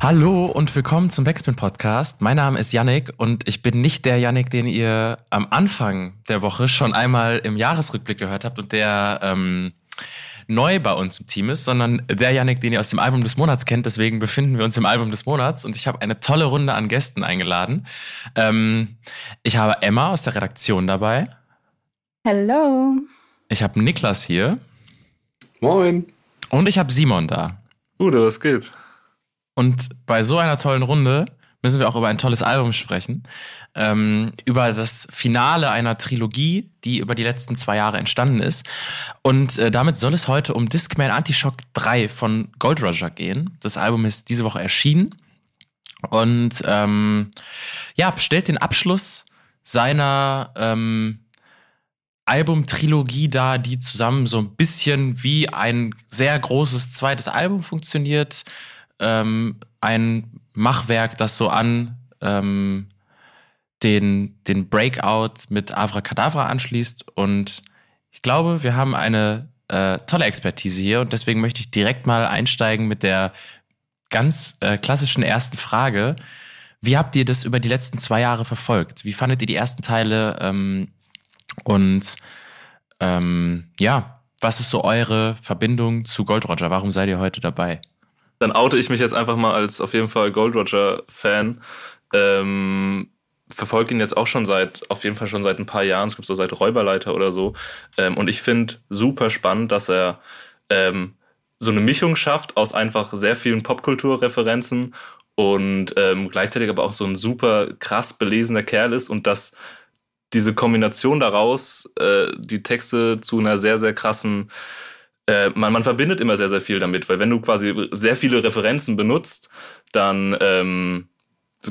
Hallo und willkommen zum Backspin Podcast. Mein Name ist Yannick und ich bin nicht der Yannick, den ihr am Anfang der Woche schon einmal im Jahresrückblick gehört habt und der ähm, neu bei uns im Team ist, sondern der Yannick, den ihr aus dem Album des Monats kennt. Deswegen befinden wir uns im Album des Monats und ich habe eine tolle Runde an Gästen eingeladen. Ähm, ich habe Emma aus der Redaktion dabei. Hallo. Ich habe Niklas hier. Moin. Und ich habe Simon da. Gute, was geht? Und bei so einer tollen Runde müssen wir auch über ein tolles Album sprechen. Ähm, über das Finale einer Trilogie, die über die letzten zwei Jahre entstanden ist. Und äh, damit soll es heute um Discman Antishock 3 von Gold Roger gehen. Das Album ist diese Woche erschienen. Und ähm, ja, stellt den Abschluss seiner ähm, Albumtrilogie dar, die zusammen so ein bisschen wie ein sehr großes zweites Album funktioniert ähm, ein Machwerk, das so an ähm, den, den Breakout mit Avracadabra anschließt. Und ich glaube, wir haben eine äh, tolle Expertise hier und deswegen möchte ich direkt mal einsteigen mit der ganz äh, klassischen ersten Frage. Wie habt ihr das über die letzten zwei Jahre verfolgt? Wie fandet ihr die ersten Teile? Ähm, und ähm, ja, was ist so eure Verbindung zu Gold Roger? Warum seid ihr heute dabei? Dann oute ich mich jetzt einfach mal als auf jeden Fall Gold Roger-Fan. Ähm, verfolge ihn jetzt auch schon seit, auf jeden Fall schon seit ein paar Jahren. Es gibt so seit Räuberleiter oder so. Ähm, und ich finde super spannend, dass er ähm, so eine Mischung schafft aus einfach sehr vielen Popkulturreferenzen und ähm, gleichzeitig aber auch so ein super krass belesener Kerl ist und dass diese Kombination daraus äh, die Texte zu einer sehr, sehr krassen äh, man, man verbindet immer sehr, sehr viel damit, weil wenn du quasi sehr viele Referenzen benutzt, dann ähm,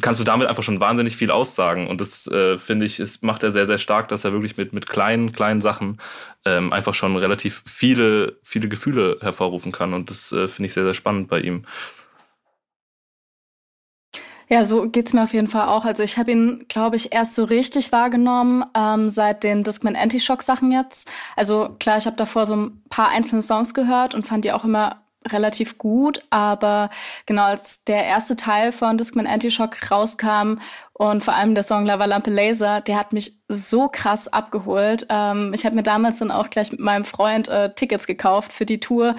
kannst du damit einfach schon wahnsinnig viel aussagen. Und das äh, finde ich, ist, macht er sehr, sehr stark, dass er wirklich mit, mit kleinen, kleinen Sachen ähm, einfach schon relativ viele, viele Gefühle hervorrufen kann. Und das äh, finde ich sehr, sehr spannend bei ihm. Ja, so geht's mir auf jeden Fall auch. Also ich habe ihn, glaube ich, erst so richtig wahrgenommen ähm, seit den Discman Anti-Shock-Sachen jetzt. Also klar, ich habe davor so ein paar einzelne Songs gehört und fand die auch immer relativ gut, aber genau als der erste Teil von Discman Anti-Shock rauskam und vor allem der Song Lava Lampe Laser, der hat mich so krass abgeholt. Ähm, ich habe mir damals dann auch gleich mit meinem Freund äh, Tickets gekauft für die Tour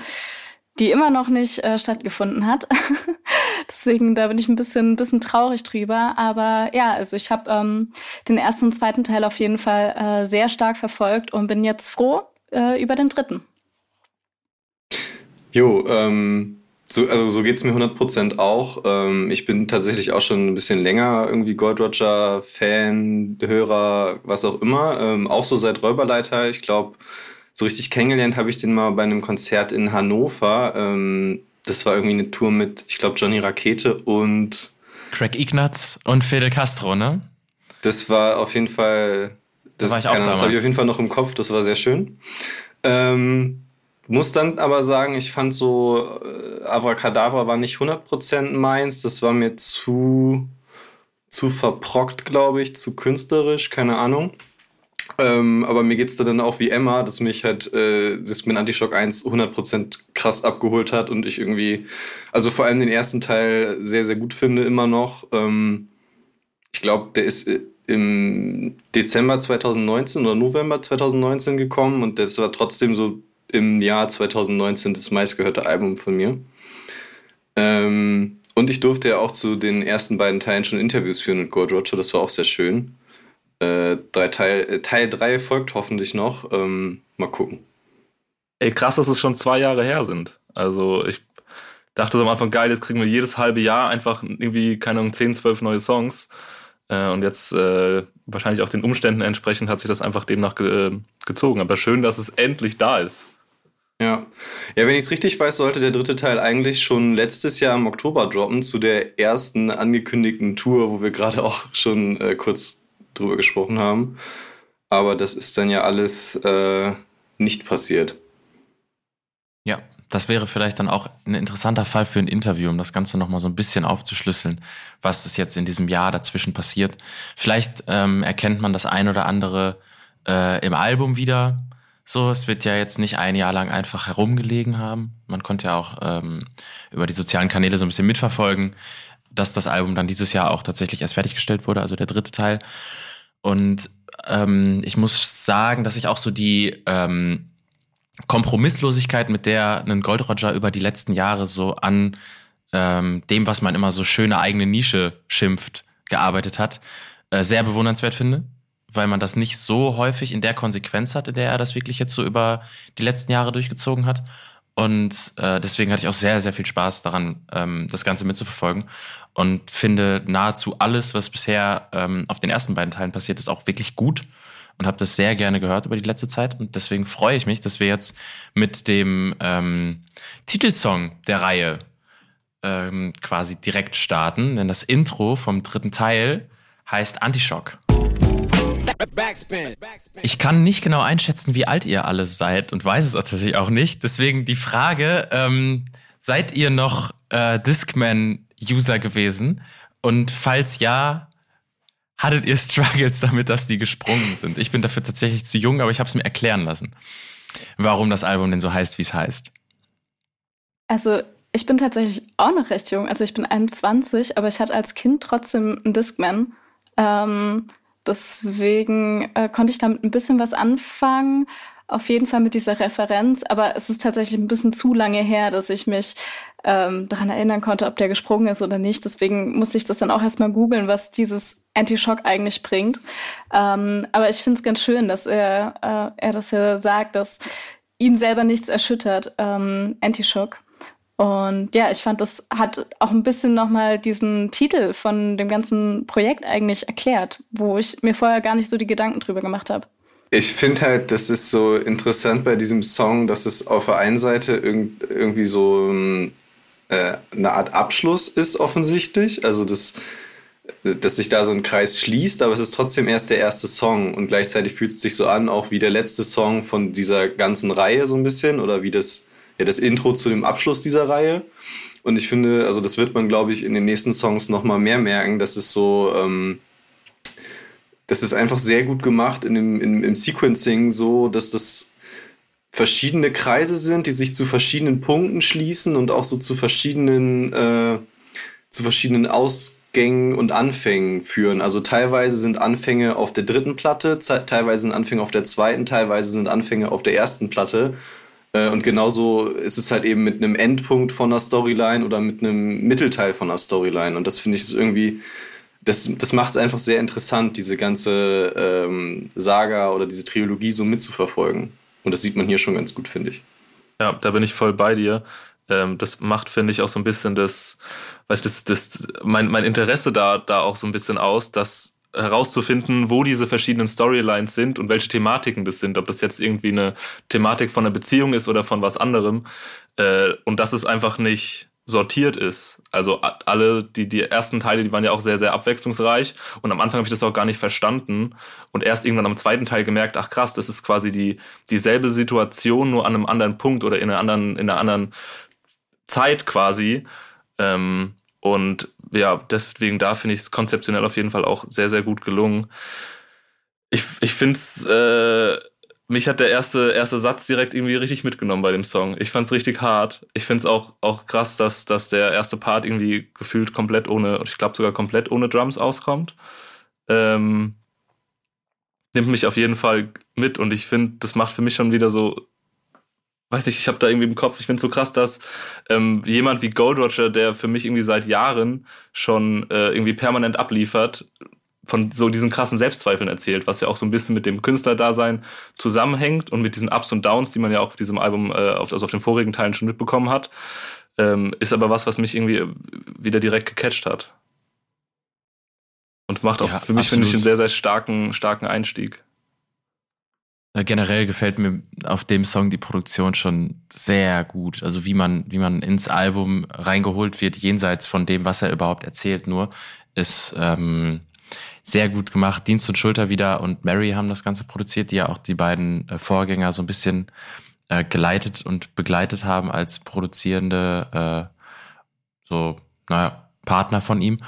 die immer noch nicht äh, stattgefunden hat. Deswegen, da bin ich ein bisschen, bisschen traurig drüber. Aber ja, also ich habe ähm, den ersten und zweiten Teil auf jeden Fall äh, sehr stark verfolgt und bin jetzt froh äh, über den dritten. Jo, ähm, so, also so geht's mir 100% auch. Ähm, ich bin tatsächlich auch schon ein bisschen länger irgendwie Gold Roger Fan, Hörer, was auch immer. Ähm, auch so seit Räuberleiter. Ich glaube, so richtig kennengelernt habe ich den mal bei einem Konzert in Hannover. Ähm, das war irgendwie eine Tour mit, ich glaube, Johnny Rakete und Craig Ignatz und Fidel Castro, ne? Das war auf jeden Fall, das, da war ich auch das habe ich auf jeden Fall noch im Kopf, das war sehr schön. Ähm, muss dann aber sagen, ich fand so, äh, Avracadabra war nicht 100% meins, das war mir zu, zu verprockt, glaube ich, zu künstlerisch, keine Ahnung. Ähm, aber mir geht es da dann auch wie Emma, dass mich halt äh, das mit Antishock 1 100% krass abgeholt hat und ich irgendwie, also vor allem den ersten Teil sehr, sehr gut finde immer noch. Ähm, ich glaube, der ist äh, im Dezember 2019 oder November 2019 gekommen und das war trotzdem so im Jahr 2019 das meistgehörte Album von mir. Ähm, und ich durfte ja auch zu den ersten beiden Teilen schon Interviews führen mit Gold Roger, das war auch sehr schön. Äh, drei Teil, äh, Teil 3 folgt hoffentlich noch. Ähm, mal gucken. Ey, krass, dass es schon zwei Jahre her sind. Also ich dachte am Anfang, geil, jetzt kriegen wir jedes halbe Jahr einfach irgendwie, keine Ahnung, 10, 12 neue Songs. Äh, und jetzt äh, wahrscheinlich auch den Umständen entsprechend hat sich das einfach demnach ge gezogen. Aber schön, dass es endlich da ist. Ja. Ja, wenn ich es richtig weiß, sollte der dritte Teil eigentlich schon letztes Jahr im Oktober droppen, zu der ersten angekündigten Tour, wo wir gerade auch schon äh, kurz drüber gesprochen haben. Aber das ist dann ja alles äh, nicht passiert. Ja, das wäre vielleicht dann auch ein interessanter Fall für ein Interview, um das Ganze nochmal so ein bisschen aufzuschlüsseln, was ist jetzt in diesem Jahr dazwischen passiert. Vielleicht ähm, erkennt man das ein oder andere äh, im Album wieder. So, es wird ja jetzt nicht ein Jahr lang einfach herumgelegen haben. Man konnte ja auch ähm, über die sozialen Kanäle so ein bisschen mitverfolgen, dass das Album dann dieses Jahr auch tatsächlich erst fertiggestellt wurde, also der dritte Teil. Und ähm, ich muss sagen, dass ich auch so die ähm, Kompromisslosigkeit, mit der ein Gold Roger über die letzten Jahre so an ähm, dem, was man immer so schöne eigene Nische schimpft, gearbeitet hat, äh, sehr bewundernswert finde, weil man das nicht so häufig in der Konsequenz hat, in der er das wirklich jetzt so über die letzten Jahre durchgezogen hat. Und äh, deswegen hatte ich auch sehr, sehr viel Spaß daran, ähm, das Ganze mitzuverfolgen. Und finde nahezu alles, was bisher ähm, auf den ersten beiden Teilen passiert ist, auch wirklich gut und habe das sehr gerne gehört über die letzte Zeit. Und deswegen freue ich mich, dass wir jetzt mit dem ähm, Titelsong der Reihe ähm, quasi direkt starten. Denn das Intro vom dritten Teil heißt Antischock. Ich kann nicht genau einschätzen, wie alt ihr alle seid und weiß es tatsächlich auch nicht. Deswegen die Frage, ähm, seid ihr noch äh, Discman-User gewesen? Und falls ja, hattet ihr Struggles damit, dass die gesprungen sind? Ich bin dafür tatsächlich zu jung, aber ich habe es mir erklären lassen, warum das Album denn so heißt, wie es heißt. Also ich bin tatsächlich auch noch recht jung. Also ich bin 21, aber ich hatte als Kind trotzdem einen Discman. Ähm, deswegen äh, konnte ich damit ein bisschen was anfangen auf jeden Fall mit dieser Referenz, aber es ist tatsächlich ein bisschen zu lange her, dass ich mich ähm, daran erinnern konnte, ob der gesprungen ist oder nicht. Deswegen musste ich das dann auch erstmal googeln, was dieses Anti-Shock eigentlich bringt. Ähm, aber ich finde es ganz schön, dass er, äh, er das ja sagt, dass ihn selber nichts erschüttert, ähm, Anti-Shock. Und ja, ich fand, das hat auch ein bisschen nochmal diesen Titel von dem ganzen Projekt eigentlich erklärt, wo ich mir vorher gar nicht so die Gedanken drüber gemacht habe. Ich finde halt, das ist so interessant bei diesem Song, dass es auf der einen Seite irg irgendwie so äh, eine Art Abschluss ist, offensichtlich. Also, das, dass sich da so ein Kreis schließt, aber es ist trotzdem erst der erste Song und gleichzeitig fühlt es sich so an, auch wie der letzte Song von dieser ganzen Reihe so ein bisschen oder wie das, ja, das Intro zu dem Abschluss dieser Reihe. Und ich finde, also das wird man, glaube ich, in den nächsten Songs nochmal mehr merken, dass es so. Ähm, das ist einfach sehr gut gemacht in dem, in, im Sequencing, so dass das verschiedene Kreise sind, die sich zu verschiedenen Punkten schließen und auch so zu verschiedenen, äh, zu verschiedenen Ausgängen und Anfängen führen. Also teilweise sind Anfänge auf der dritten Platte, teilweise sind Anfänge auf der zweiten, teilweise sind Anfänge auf der ersten Platte. Äh, und genauso ist es halt eben mit einem Endpunkt von einer Storyline oder mit einem Mittelteil von einer Storyline. Und das finde ich irgendwie das, das macht es einfach sehr interessant, diese ganze ähm, Saga oder diese Trilogie so mitzuverfolgen. Und das sieht man hier schon ganz gut, finde ich. Ja, da bin ich voll bei dir. Ähm, das macht, finde ich, auch so ein bisschen das, weißt das, das, mein, mein Interesse da, da auch so ein bisschen aus, das herauszufinden, wo diese verschiedenen Storylines sind und welche Thematiken das sind, ob das jetzt irgendwie eine Thematik von einer Beziehung ist oder von was anderem. Äh, und das ist einfach nicht, sortiert ist. Also alle, die, die ersten Teile, die waren ja auch sehr, sehr abwechslungsreich. Und am Anfang habe ich das auch gar nicht verstanden. Und erst irgendwann am zweiten Teil gemerkt, ach krass, das ist quasi die, dieselbe Situation, nur an einem anderen Punkt oder in einer anderen, in einer anderen Zeit quasi. Ähm, und ja, deswegen da finde ich es konzeptionell auf jeden Fall auch sehr, sehr gut gelungen. Ich, ich finde es äh, mich hat der erste, erste Satz direkt irgendwie richtig mitgenommen bei dem Song. Ich fand's richtig hart. Ich find's auch, auch krass, dass, dass der erste Part irgendwie gefühlt komplett ohne, ich glaube sogar komplett ohne Drums auskommt. Ähm, nimmt mich auf jeden Fall mit und ich finde, das macht für mich schon wieder so, weiß ich, ich habe da irgendwie im Kopf, ich finde so krass, dass ähm, jemand wie Gold Roger, der für mich irgendwie seit Jahren schon äh, irgendwie permanent abliefert, von so diesen krassen Selbstzweifeln erzählt, was ja auch so ein bisschen mit dem Künstlerdasein zusammenhängt und mit diesen Ups und Downs, die man ja auch auf diesem Album, äh, also auf den vorigen Teilen schon mitbekommen hat. Ähm, ist aber was, was mich irgendwie wieder direkt gecatcht hat. Und macht auch ja, für mich, finde ich, einen sehr, sehr starken, starken Einstieg. Generell gefällt mir auf dem Song die Produktion schon sehr gut. Also wie man, wie man ins Album reingeholt wird, jenseits von dem, was er überhaupt erzählt, nur ist ähm, sehr gut gemacht. Dienst und Schulter wieder und Mary haben das Ganze produziert, die ja auch die beiden äh, Vorgänger so ein bisschen äh, geleitet und begleitet haben als produzierende äh, so, naja, Partner von ihm.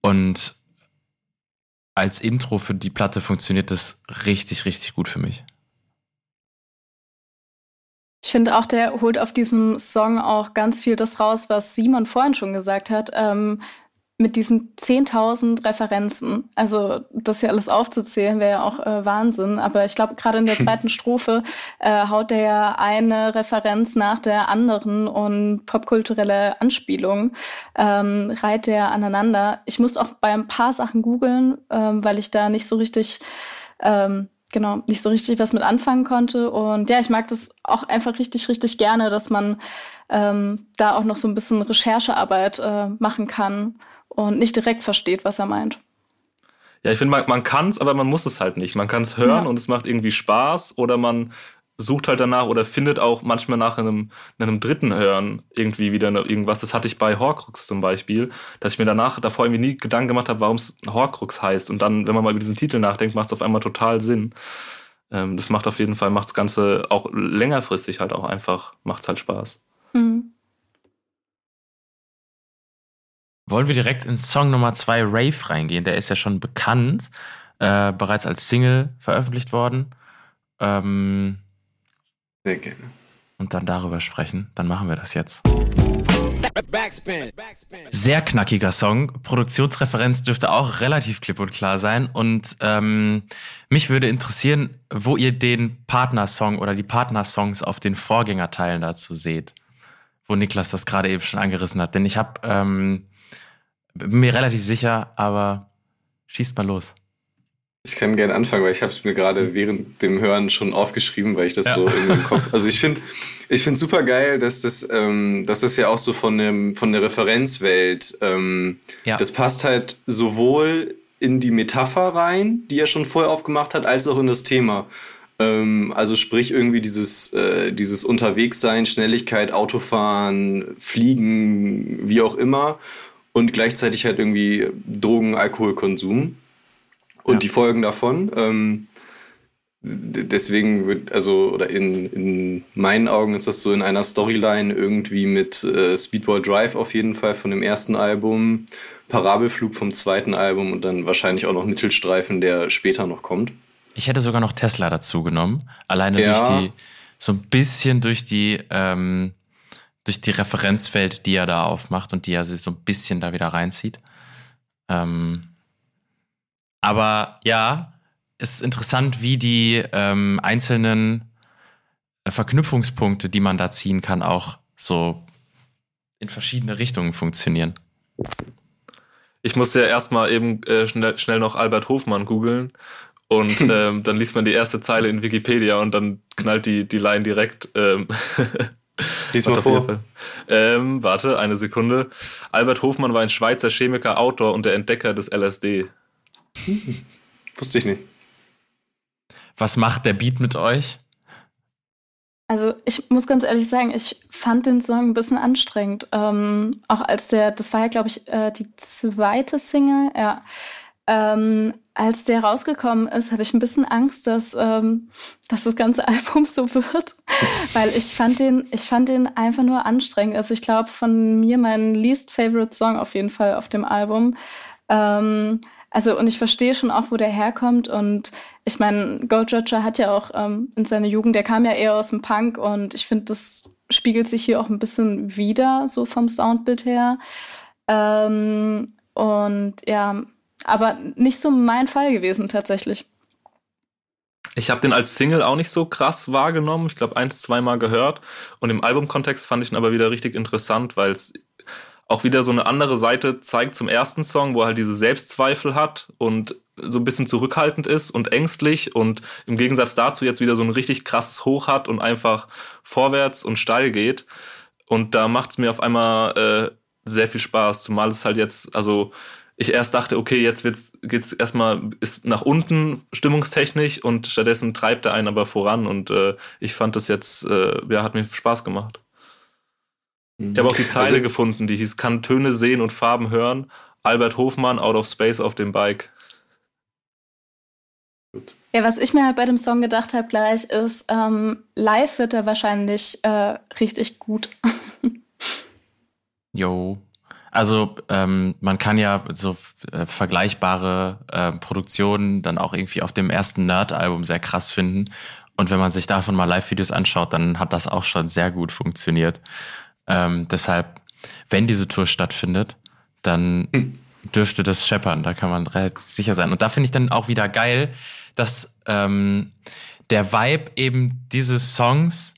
Und als Intro für die Platte funktioniert das richtig, richtig gut für mich. Ich finde auch, der holt auf diesem Song auch ganz viel das raus, was Simon vorhin schon gesagt hat. Ähm, mit diesen 10.000 Referenzen. Also das hier alles aufzuzählen wäre ja auch äh, Wahnsinn. Aber ich glaube, gerade in der zweiten Strophe äh, haut der ja eine Referenz nach der anderen und popkulturelle Anspielung ähm, reiht der aneinander. Ich muss auch bei ein paar Sachen googeln, ähm, weil ich da nicht so richtig ähm, genau, nicht so richtig was mit anfangen konnte. Und ja, ich mag das auch einfach richtig, richtig gerne, dass man ähm, da auch noch so ein bisschen Recherchearbeit äh, machen kann und nicht direkt versteht, was er meint. Ja, ich finde, man, man kann es, aber man muss es halt nicht. Man kann es hören ja. und es macht irgendwie Spaß oder man sucht halt danach oder findet auch manchmal nach einem, einem dritten Hören irgendwie wieder irgendwas. Das hatte ich bei Horcrux zum Beispiel, dass ich mir danach davor irgendwie nie Gedanken gemacht habe, warum es Horcrux heißt. Und dann, wenn man mal über diesen Titel nachdenkt, macht es auf einmal total Sinn. Ähm, das macht auf jeden Fall, macht das Ganze auch längerfristig halt auch einfach, macht es halt Spaß. Mhm. Wollen wir direkt in Song Nummer zwei Rave reingehen? Der ist ja schon bekannt, äh, bereits als Single veröffentlicht worden. Ähm, Sehr gerne. Und dann darüber sprechen. Dann machen wir das jetzt. Sehr knackiger Song. Produktionsreferenz dürfte auch relativ klipp und klar sein. Und ähm, mich würde interessieren, wo ihr den Partnersong oder die Partnersongs auf den Vorgängerteilen dazu seht. Wo Niklas das gerade eben schon angerissen hat. Denn ich habe ähm, bin mir relativ sicher, aber schießt mal los. Ich kann gerne anfangen, weil ich habe es mir gerade während dem Hören schon aufgeschrieben, weil ich das ja. so in den Kopf. Also ich finde, ich finde super geil, dass das, ähm, dass das ja auch so von dem von der Referenzwelt. Ähm, ja. Das passt halt sowohl in die Metapher rein, die er schon vorher aufgemacht hat, als auch in das Thema. Ähm, also sprich irgendwie dieses äh, dieses Unterwegssein, Schnelligkeit, Autofahren, Fliegen, wie auch immer und gleichzeitig halt irgendwie Drogen, Alkoholkonsum und ja. die Folgen davon. Ähm, deswegen wird, also, oder in, in meinen Augen ist das so in einer Storyline irgendwie mit äh, Speedball Drive auf jeden Fall von dem ersten Album, Parabelflug vom zweiten Album und dann wahrscheinlich auch noch Mittelstreifen, der später noch kommt. Ich hätte sogar noch Tesla dazu genommen. Alleine ja. durch die, so ein bisschen durch die, ähm, durch die Referenzwelt, die er da aufmacht und die er sich so ein bisschen da wieder reinzieht. Ähm, aber ja, es ist interessant, wie die ähm, einzelnen äh, Verknüpfungspunkte, die man da ziehen kann, auch so in verschiedene Richtungen funktionieren. Ich musste ja erstmal eben äh, schnell, schnell noch Albert Hofmann googeln und ähm, dann liest man die erste Zeile in Wikipedia und dann knallt die, die Line direkt ähm, Lies mal vor. Ähm, warte, eine Sekunde. Albert Hofmann war ein Schweizer Chemiker, Autor und der Entdecker des LSD. Hm. Wusste ich nicht. Was macht der Beat mit euch? Also ich muss ganz ehrlich sagen, ich fand den Song ein bisschen anstrengend. Ähm, auch als der, das war ja, glaube ich, äh, die zweite Single, ja. Ähm, als der rausgekommen ist, hatte ich ein bisschen Angst, dass, ähm, dass das ganze Album so wird, weil ich fand den, ich fand den einfach nur anstrengend. Also ich glaube von mir mein least favorite Song auf jeden Fall auf dem Album. Ähm, also und ich verstehe schon auch, wo der herkommt und ich meine, Gold Roger hat ja auch ähm, in seiner Jugend, der kam ja eher aus dem Punk und ich finde, das spiegelt sich hier auch ein bisschen wieder, so vom Soundbild her. Ähm, und ja, aber nicht so mein Fall gewesen tatsächlich. Ich habe den als Single auch nicht so krass wahrgenommen. Ich glaube, eins, zweimal gehört. Und im Albumkontext fand ich ihn aber wieder richtig interessant, weil es auch wieder so eine andere Seite zeigt zum ersten Song, wo er halt diese Selbstzweifel hat und so ein bisschen zurückhaltend ist und ängstlich und im Gegensatz dazu jetzt wieder so ein richtig krasses Hoch hat und einfach vorwärts und steil geht. Und da macht es mir auf einmal äh, sehr viel Spaß, zumal es halt jetzt, also ich erst dachte, okay, jetzt geht es erstmal ist nach unten stimmungstechnisch und stattdessen treibt er einen aber voran und äh, ich fand das jetzt, äh, ja, hat mir Spaß gemacht. Ich habe auch die Zeile also, gefunden, die hieß, kann Töne sehen und Farben hören. Albert Hofmann, Out of Space auf dem Bike. Gut. Ja, was ich mir halt bei dem Song gedacht habe gleich ist, ähm, live wird er wahrscheinlich äh, richtig gut. Jo. Also ähm, man kann ja so äh, vergleichbare äh, Produktionen dann auch irgendwie auf dem ersten Nerd-Album sehr krass finden. Und wenn man sich davon mal Live-Videos anschaut, dann hat das auch schon sehr gut funktioniert. Ähm, deshalb, wenn diese Tour stattfindet, dann hm. dürfte das scheppern. Da kann man relativ sicher sein. Und da finde ich dann auch wieder geil, dass ähm, der Vibe eben dieses Songs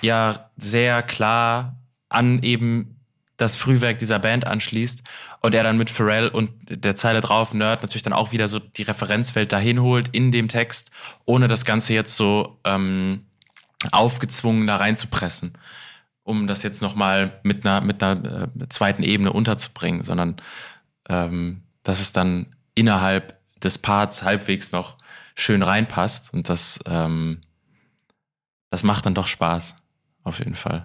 ja sehr klar an eben das Frühwerk dieser Band anschließt und er dann mit Pharrell und der Zeile drauf, Nerd, natürlich dann auch wieder so die Referenzwelt dahin holt in dem Text, ohne das Ganze jetzt so ähm, aufgezwungen da reinzupressen, um das jetzt nochmal mit einer, mit einer äh, zweiten Ebene unterzubringen, sondern ähm, dass es dann innerhalb des Parts halbwegs noch schön reinpasst und das, ähm, das macht dann doch Spaß, auf jeden Fall.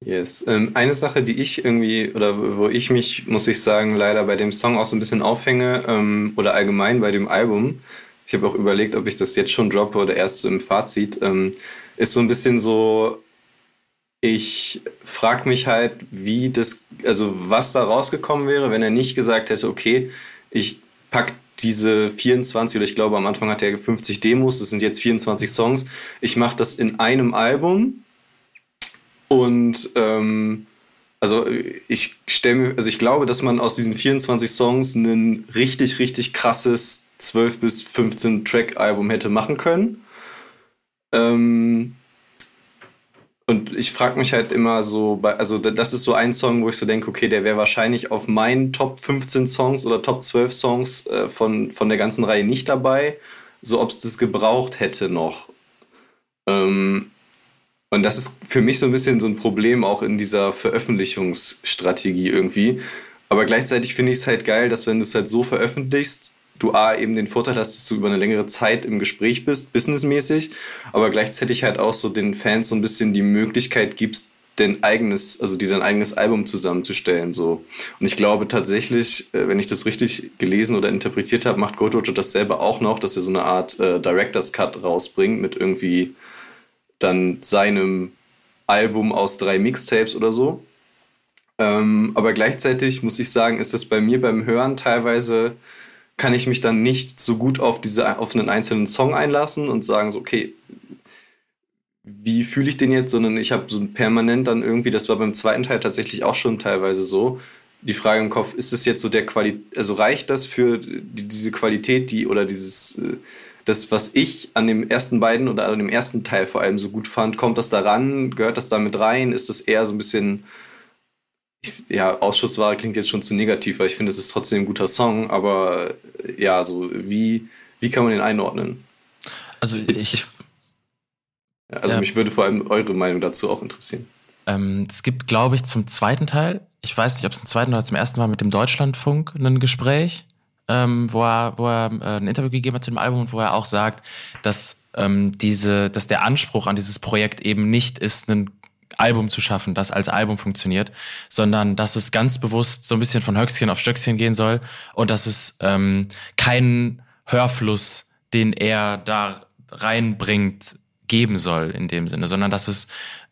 Yes. Ähm, eine Sache, die ich irgendwie, oder wo ich mich, muss ich sagen, leider bei dem Song auch so ein bisschen aufhänge, ähm, oder allgemein bei dem Album, ich habe auch überlegt, ob ich das jetzt schon droppe oder erst so im Fazit, ähm, ist so ein bisschen so, ich frage mich halt, wie das, also was da rausgekommen wäre, wenn er nicht gesagt hätte, okay, ich pack diese 24 oder ich glaube am Anfang hat er 50 Demos, das sind jetzt 24 Songs. Ich mache das in einem Album und ähm, also ich stelle mir, also ich glaube, dass man aus diesen 24 Songs ein richtig, richtig krasses 12 bis 15 Track-Album hätte machen können. Ähm, und ich frage mich halt immer so, also das ist so ein Song, wo ich so denke, okay, der wäre wahrscheinlich auf meinen Top 15 Songs oder Top 12 Songs äh, von, von der ganzen Reihe nicht dabei, so ob es das gebraucht hätte noch. Ähm, und das ist für mich so ein bisschen so ein Problem auch in dieser Veröffentlichungsstrategie irgendwie. Aber gleichzeitig finde ich es halt geil, dass wenn du es halt so veröffentlichst, du A, eben den Vorteil hast, dass du über eine längere Zeit im Gespräch bist, businessmäßig, aber gleichzeitig halt auch so den Fans so ein bisschen die Möglichkeit gibst, dein eigenes, also die dein eigenes Album zusammenzustellen. So. Und ich glaube tatsächlich, äh, wenn ich das richtig gelesen oder interpretiert habe, macht Gold Roger das selber auch noch, dass er so eine Art äh, Director's Cut rausbringt mit irgendwie dann seinem Album aus drei Mixtapes oder so. Ähm, aber gleichzeitig muss ich sagen, ist das bei mir beim Hören teilweise kann ich mich dann nicht so gut auf diese auf einen einzelnen Song einlassen und sagen so okay wie fühle ich den jetzt, sondern ich habe so permanent dann irgendwie, das war beim zweiten Teil tatsächlich auch schon teilweise so, die Frage im Kopf, ist es jetzt so der Qualität, also reicht das für die, diese Qualität, die oder dieses äh, das, was ich an dem ersten beiden oder an dem ersten Teil vor allem so gut fand, kommt das daran? Gehört das da mit rein? Ist das eher so ein bisschen, ja, Ausschussware klingt jetzt schon zu negativ, weil ich finde, es ist trotzdem ein guter Song, aber ja, so wie, wie kann man den einordnen? Also ich. Also ja. mich würde vor allem eure Meinung dazu auch interessieren. Ähm, es gibt, glaube ich, zum zweiten Teil, ich weiß nicht, ob es zum zweiten oder zum ersten Mal mit dem Deutschlandfunk ein Gespräch ähm, wo er, wo er äh, ein Interview gegeben hat zu dem Album und wo er auch sagt, dass ähm, diese, dass der Anspruch an dieses Projekt eben nicht ist, ein Album zu schaffen, das als Album funktioniert, sondern dass es ganz bewusst so ein bisschen von Höchstchen auf Stöckchen gehen soll und dass es ähm, keinen Hörfluss, den er da reinbringt, geben soll in dem Sinne, sondern dass es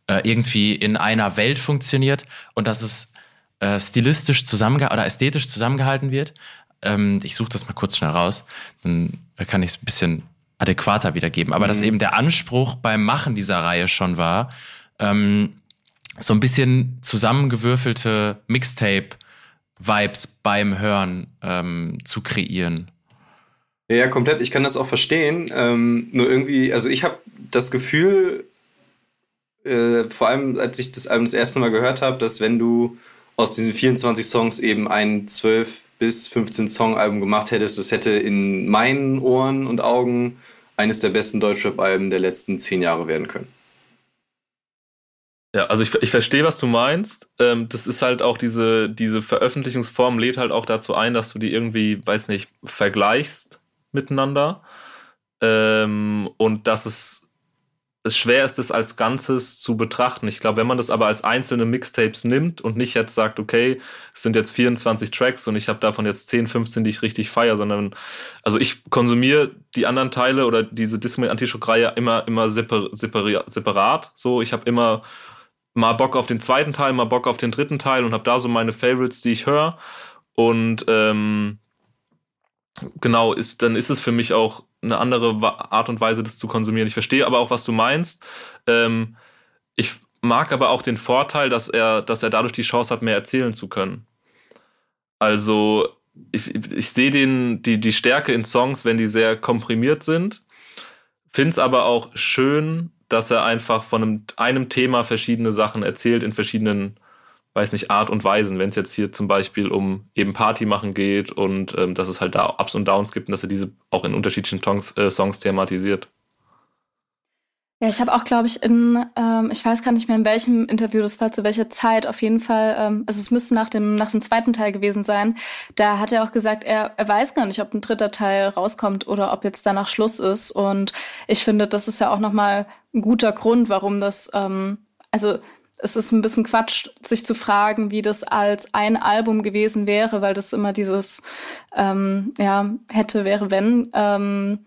äh, irgendwie in einer Welt funktioniert und dass es äh, stilistisch zusammengehalten oder ästhetisch zusammengehalten wird ähm, ich suche das mal kurz schnell raus, dann kann ich es ein bisschen adäquater wiedergeben. Aber mhm. dass eben der Anspruch beim Machen dieser Reihe schon war, ähm, so ein bisschen zusammengewürfelte Mixtape-Vibes beim Hören ähm, zu kreieren. Ja, komplett. Ich kann das auch verstehen. Ähm, nur irgendwie, also ich habe das Gefühl, äh, vor allem als ich das Album das erste Mal gehört habe, dass wenn du aus diesen 24 Songs eben ein 12 bis 15 Song-Album gemacht hättest, das hätte in meinen Ohren und Augen eines der besten Deutschrap-Alben der letzten zehn Jahre werden können. Ja, also ich, ich verstehe, was du meinst. Ähm, das ist halt auch diese, diese Veröffentlichungsform lädt halt auch dazu ein, dass du die irgendwie, weiß nicht, vergleichst miteinander. Ähm, und dass es, es schwer ist, das als Ganzes zu betrachten. Ich glaube, wenn man das aber als einzelne Mixtapes nimmt und nicht jetzt sagt, okay, es sind jetzt 24 Tracks und ich habe davon jetzt 10, 15, die ich richtig feiere, sondern also ich konsumiere die anderen Teile oder diese Disney Antischock-Reihe immer, immer separ separat, separat. So, ich habe immer mal Bock auf den zweiten Teil, mal Bock auf den dritten Teil und habe da so meine Favorites, die ich höre. Und ähm, genau, ist, dann ist es für mich auch eine andere Art und Weise, das zu konsumieren. Ich verstehe aber auch, was du meinst. Ähm, ich mag aber auch den Vorteil, dass er, dass er dadurch die Chance hat, mehr erzählen zu können. Also ich, ich sehe den, die, die Stärke in Songs, wenn die sehr komprimiert sind. Finde es aber auch schön, dass er einfach von einem, einem Thema verschiedene Sachen erzählt in verschiedenen, weiß nicht, Art und Weisen. Wenn es jetzt hier zum Beispiel um eben Party machen geht und ähm, dass es halt da Ups und Downs gibt und dass er diese auch in unterschiedlichen Songs, äh, Songs thematisiert. Ja, ich habe auch, glaube ich, in, ähm, ich weiß gar nicht mehr in welchem Interview das war, zu welcher Zeit, auf jeden Fall, ähm, also es müsste nach dem, nach dem zweiten Teil gewesen sein. Da hat er auch gesagt, er, er weiß gar nicht, ob ein dritter Teil rauskommt oder ob jetzt danach Schluss ist. Und ich finde, das ist ja auch nochmal ein guter Grund, warum das, ähm, also es ist ein bisschen Quatsch, sich zu fragen, wie das als ein Album gewesen wäre, weil das immer dieses, ähm, ja, hätte, wäre, wenn, ähm,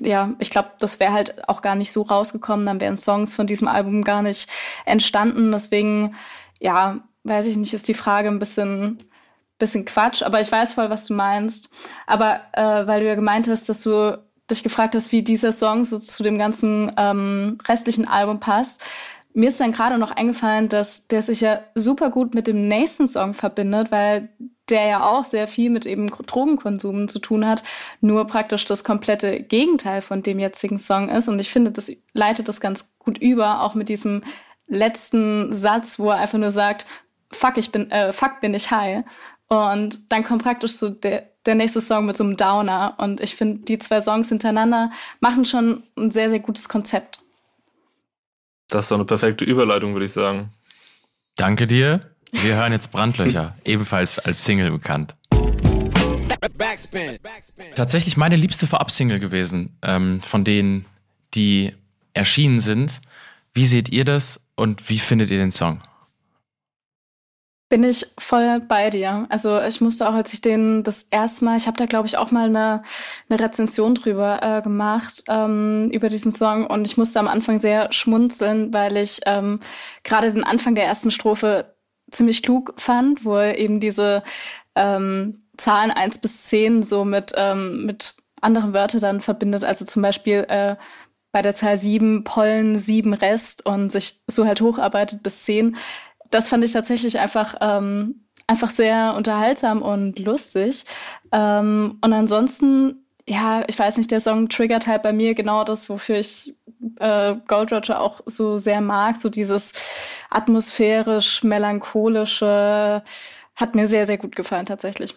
ja, ich glaube, das wäre halt auch gar nicht so rausgekommen, dann wären Songs von diesem Album gar nicht entstanden. Deswegen, ja, weiß ich nicht, ist die Frage ein bisschen, bisschen Quatsch, aber ich weiß voll, was du meinst. Aber äh, weil du ja gemeint hast, dass du dich gefragt hast, wie dieser Song so zu dem ganzen ähm, restlichen Album passt. Mir ist dann gerade noch eingefallen, dass der sich ja super gut mit dem nächsten Song verbindet, weil der ja auch sehr viel mit eben Drogenkonsum zu tun hat, nur praktisch das komplette Gegenteil von dem jetzigen Song ist. Und ich finde, das leitet das ganz gut über, auch mit diesem letzten Satz, wo er einfach nur sagt, fuck, ich bin, äh, fuck, bin ich high. Und dann kommt praktisch so der, der nächste Song mit so einem Downer. Und ich finde, die zwei Songs hintereinander machen schon ein sehr, sehr gutes Konzept. Das ist doch eine perfekte Überleitung, würde ich sagen. Danke dir. Wir hören jetzt Brandlöcher, ebenfalls als Single bekannt. Tatsächlich meine liebste Vorab-Single gewesen, ähm, von denen, die erschienen sind. Wie seht ihr das und wie findet ihr den Song? Bin ich voll bei dir. Also ich musste auch, als ich den das erste Mal, ich habe da glaube ich auch mal eine, eine Rezension drüber äh, gemacht ähm, über diesen Song und ich musste am Anfang sehr schmunzeln, weil ich ähm, gerade den Anfang der ersten Strophe ziemlich klug fand, wo er eben diese ähm, Zahlen eins bis zehn so mit, ähm, mit anderen Wörtern dann verbindet. Also zum Beispiel äh, bei der Zahl sieben Pollen, sieben Rest und sich so halt hocharbeitet bis zehn das fand ich tatsächlich einfach, ähm, einfach sehr unterhaltsam und lustig. Ähm, und ansonsten, ja, ich weiß nicht, der Song triggert halt bei mir genau das, wofür ich äh, Gold Roger auch so sehr mag, so dieses atmosphärisch melancholische, hat mir sehr, sehr gut gefallen tatsächlich.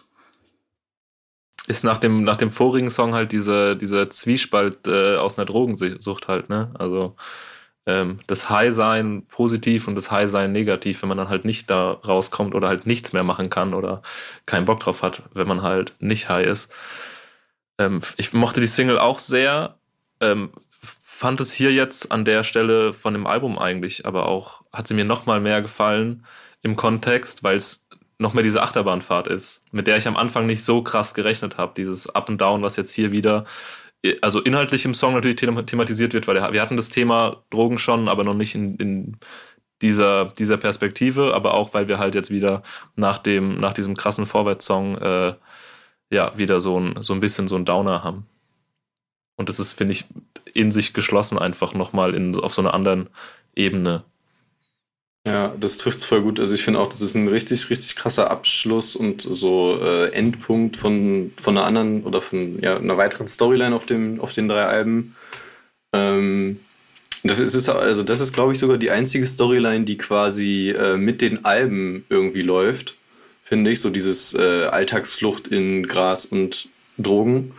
Ist nach dem, nach dem vorigen Song halt diese, dieser Zwiespalt äh, aus einer Drogensucht halt, ne? Also ähm, das High-Sein positiv und das High-Sein negativ, wenn man dann halt nicht da rauskommt oder halt nichts mehr machen kann oder keinen Bock drauf hat, wenn man halt nicht high ist. Ähm, ich mochte die Single auch sehr, ähm, fand es hier jetzt an der Stelle von dem Album eigentlich, aber auch hat sie mir noch mal mehr gefallen im Kontext, weil es noch mehr diese Achterbahnfahrt ist, mit der ich am Anfang nicht so krass gerechnet habe. Dieses Up and Down, was jetzt hier wieder also inhaltlich im Song natürlich thematisiert wird, weil wir hatten das Thema Drogen schon, aber noch nicht in, in dieser, dieser Perspektive, aber auch, weil wir halt jetzt wieder nach dem, nach diesem krassen Vorwärtssong äh, ja, wieder so ein, so ein bisschen so ein Downer haben. Und das ist, finde ich, in sich geschlossen einfach nochmal auf so einer anderen Ebene. Ja, das trifft es voll gut. Also ich finde auch, das ist ein richtig, richtig krasser Abschluss und so äh, Endpunkt von, von einer anderen oder von ja, einer weiteren Storyline auf, dem, auf den drei Alben. Ähm, das ist, also das ist, glaube ich, sogar die einzige Storyline, die quasi äh, mit den Alben irgendwie läuft, finde ich. So dieses äh, Alltagsflucht in Gras und Drogen.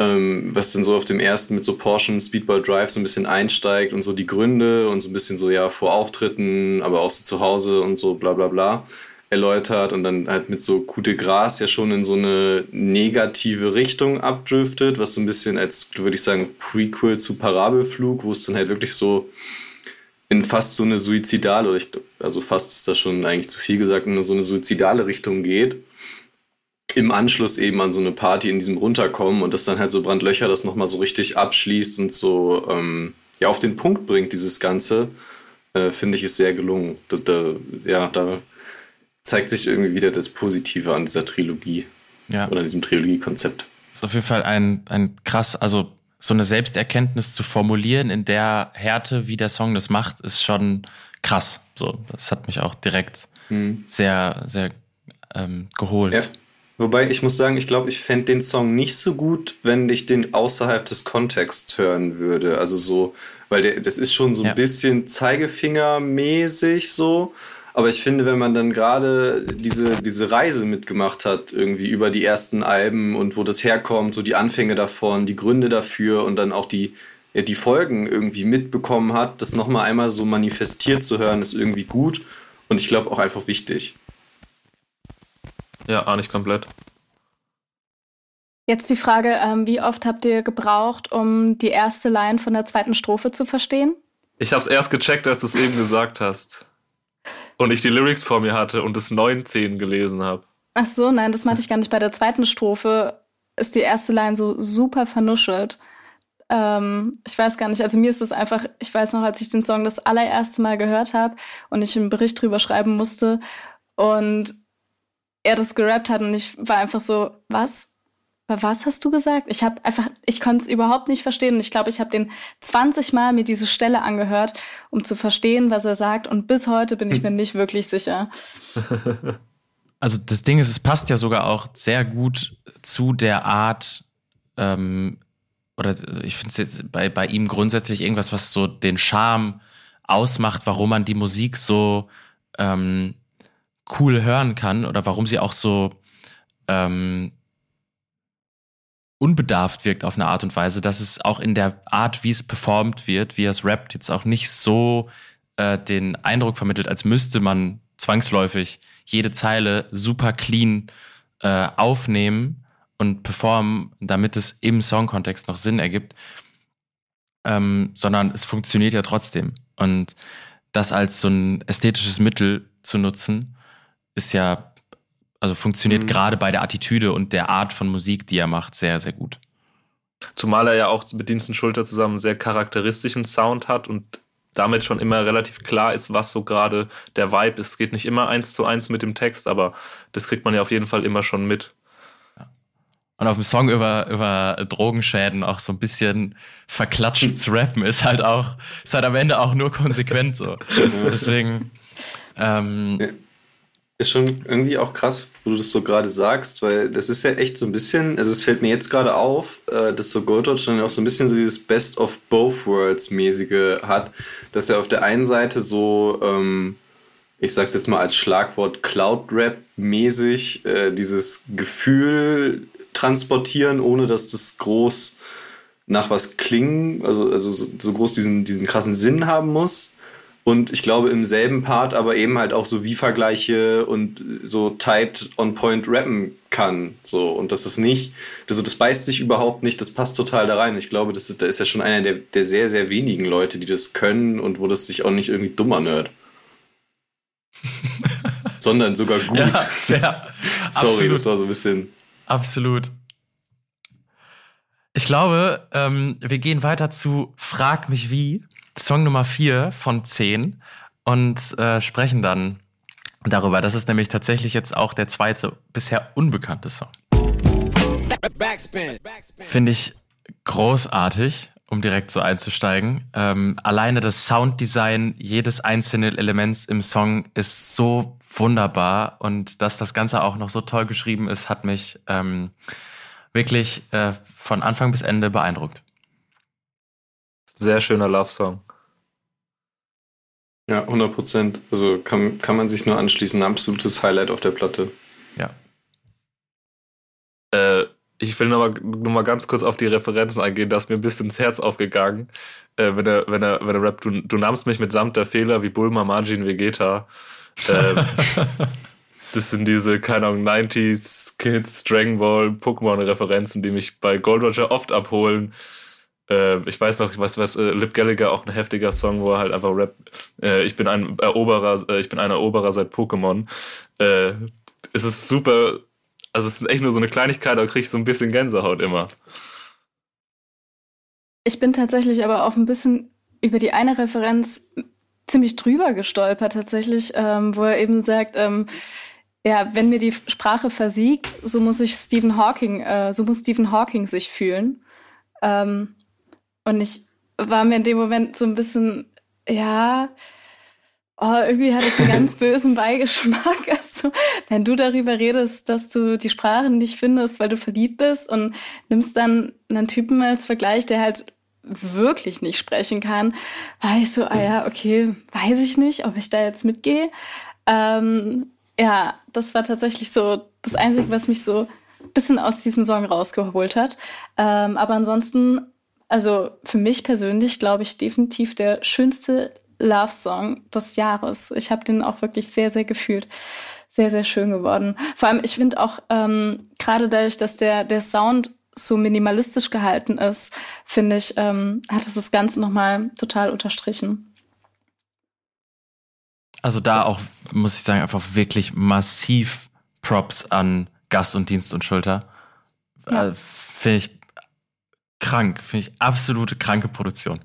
Ähm, was dann so auf dem ersten mit so Porsche Speedball Drive so ein bisschen einsteigt und so die Gründe und so ein bisschen so ja vor Auftritten, aber auch so zu Hause und so bla bla bla erläutert und dann halt mit so Coup de Gras ja schon in so eine negative Richtung abdriftet, was so ein bisschen als, würde ich sagen, Prequel zu Parabelflug, wo es dann halt wirklich so in fast so eine suizidale, also fast ist das schon eigentlich zu viel gesagt, in so eine suizidale Richtung geht. Im Anschluss eben an so eine Party in diesem Runterkommen und das dann halt so Brandlöcher das nochmal so richtig abschließt und so ähm, ja auf den Punkt bringt, dieses Ganze, äh, finde ich, ist sehr gelungen. Da, da, ja, da zeigt sich irgendwie wieder das Positive an dieser Trilogie ja. oder diesem Trilogiekonzept. Ist auf jeden Fall ein, ein krass, also so eine Selbsterkenntnis zu formulieren in der Härte, wie der Song das macht, ist schon krass. So, das hat mich auch direkt hm. sehr, sehr ähm, geholt. Ja. Wobei ich muss sagen, ich glaube, ich fände den Song nicht so gut, wenn ich den außerhalb des Kontexts hören würde. Also so, weil der, das ist schon so ein ja. bisschen Zeigefingermäßig so. Aber ich finde, wenn man dann gerade diese, diese Reise mitgemacht hat, irgendwie über die ersten Alben und wo das herkommt, so die Anfänge davon, die Gründe dafür und dann auch die, ja, die Folgen irgendwie mitbekommen hat, das nochmal einmal so manifestiert zu hören, ist irgendwie gut und ich glaube auch einfach wichtig. Ja, auch nicht komplett. Jetzt die Frage, ähm, wie oft habt ihr gebraucht, um die erste Line von der zweiten Strophe zu verstehen? Ich habe es erst gecheckt, als du es eben gesagt hast und ich die Lyrics vor mir hatte und das 9-10 gelesen habe. Ach so, nein, das meinte ich gar nicht. Bei der zweiten Strophe ist die erste Line so super vernuschelt. Ähm, ich weiß gar nicht, also mir ist das einfach, ich weiß noch, als ich den Song das allererste Mal gehört habe und ich einen Bericht drüber schreiben musste und er das gerappt hat und ich war einfach so, was? Was hast du gesagt? Ich habe einfach, ich konnte es überhaupt nicht verstehen. Und ich glaube, ich habe den 20 Mal mir diese Stelle angehört, um zu verstehen, was er sagt. Und bis heute bin ich mir nicht wirklich sicher. Also das Ding ist, es passt ja sogar auch sehr gut zu der Art, ähm, oder ich finde es jetzt bei, bei ihm grundsätzlich irgendwas, was so den Charme ausmacht, warum man die Musik so ähm, cool hören kann oder warum sie auch so ähm, unbedarft wirkt auf eine Art und Weise, dass es auch in der Art, wie es performt wird, wie es rappt, jetzt auch nicht so äh, den Eindruck vermittelt, als müsste man zwangsläufig jede Zeile super clean äh, aufnehmen und performen, damit es im Songkontext noch Sinn ergibt, ähm, sondern es funktioniert ja trotzdem. Und das als so ein ästhetisches Mittel zu nutzen, ist ja also funktioniert mhm. gerade bei der Attitüde und der Art von Musik, die er macht, sehr, sehr gut. Zumal er ja auch mit Diensten Schulter zusammen einen sehr charakteristischen Sound hat und damit schon immer relativ klar ist, was so gerade der Vibe ist. Es geht nicht immer eins zu eins mit dem Text, aber das kriegt man ja auf jeden Fall immer schon mit. Und auf dem Song über, über Drogenschäden auch so ein bisschen verklatscht zu rappen, ist halt auch, ist halt am Ende auch nur konsequent so. Deswegen, ähm, ist schon irgendwie auch krass, wo du das so gerade sagst, weil das ist ja echt so ein bisschen, also es fällt mir jetzt gerade auf, äh, dass so Goldwatch dann auch so ein bisschen so dieses Best of Both Worlds mäßige hat, dass er auf der einen Seite so, ähm, ich sag's jetzt mal als Schlagwort Cloud Rap mäßig, äh, dieses Gefühl transportieren, ohne dass das groß nach was klingen, also, also so, so groß diesen, diesen krassen Sinn haben muss und ich glaube im selben Part aber eben halt auch so wie Vergleiche und so tight on point rappen kann. So. Und das ist nicht, also das beißt sich überhaupt nicht, das passt total da rein. Ich glaube, das ist, da ist ja schon einer der, der sehr, sehr wenigen Leute, die das können und wo das sich auch nicht irgendwie dummer nerd. Sondern sogar gut. Ja, ja. Sorry, Absolut. das war so ein bisschen. Absolut. Ich glaube, ähm, wir gehen weiter zu Frag mich wie. Song Nummer 4 von 10 und äh, sprechen dann darüber. Das ist nämlich tatsächlich jetzt auch der zweite bisher unbekannte Song. Finde ich großartig, um direkt so einzusteigen. Ähm, alleine das Sounddesign jedes einzelnen Elements im Song ist so wunderbar und dass das Ganze auch noch so toll geschrieben ist, hat mich ähm, wirklich äh, von Anfang bis Ende beeindruckt. Sehr schöner Love-Song. Ja, 100 Prozent. Also kann, kann man sich nur anschließen. Ein absolutes Highlight auf der Platte. Ja. Äh, ich will nochmal noch mal ganz kurz auf die Referenzen eingehen, da ist mir ein bisschen ins Herz aufgegangen, äh, wenn, er, wenn, er, wenn er rappt, du, du nahmst mich mitsamt der Fehler wie Bulma, Majin, Vegeta. Ähm, das sind diese, keine Ahnung, 90s Kids, Dragon Ball, Pokémon-Referenzen, die mich bei Gold Roger oft abholen. Äh, ich weiß noch, was, was, äh, Lip Gallagher, auch ein heftiger Song, wo er halt einfach rap, äh, ich bin ein Eroberer, äh, ich bin ein Eroberer seit Pokémon. Äh, es ist super also es ist echt nur so eine Kleinigkeit, da kriege ich so ein bisschen Gänsehaut immer. Ich bin tatsächlich aber auch ein bisschen über die eine Referenz ziemlich drüber gestolpert tatsächlich, ähm, wo er eben sagt, ähm, ja, wenn mir die Sprache versiegt, so muss ich Stephen Hawking, äh, so muss Stephen Hawking sich fühlen. Ähm, und ich war mir in dem Moment so ein bisschen, ja, oh, irgendwie hat es einen ganz bösen Beigeschmack. Also, wenn du darüber redest, dass du die Sprache nicht findest, weil du verliebt bist und nimmst dann einen Typen als Vergleich, der halt wirklich nicht sprechen kann, war ich so, ah ja, okay, weiß ich nicht, ob ich da jetzt mitgehe. Ähm, ja, das war tatsächlich so das Einzige, was mich so ein bisschen aus diesem Song rausgeholt hat. Ähm, aber ansonsten, also für mich persönlich, glaube ich, definitiv der schönste Love Song des Jahres. Ich habe den auch wirklich sehr, sehr gefühlt. Sehr, sehr schön geworden. Vor allem, ich finde auch ähm, gerade dadurch, dass der, der Sound so minimalistisch gehalten ist, finde ich, ähm, hat es das Ganze nochmal total unterstrichen. Also da auch, muss ich sagen, einfach wirklich massiv Props an Gast und Dienst und Schulter. Ja. Äh, finde ich krank, finde ich absolute kranke Produktion.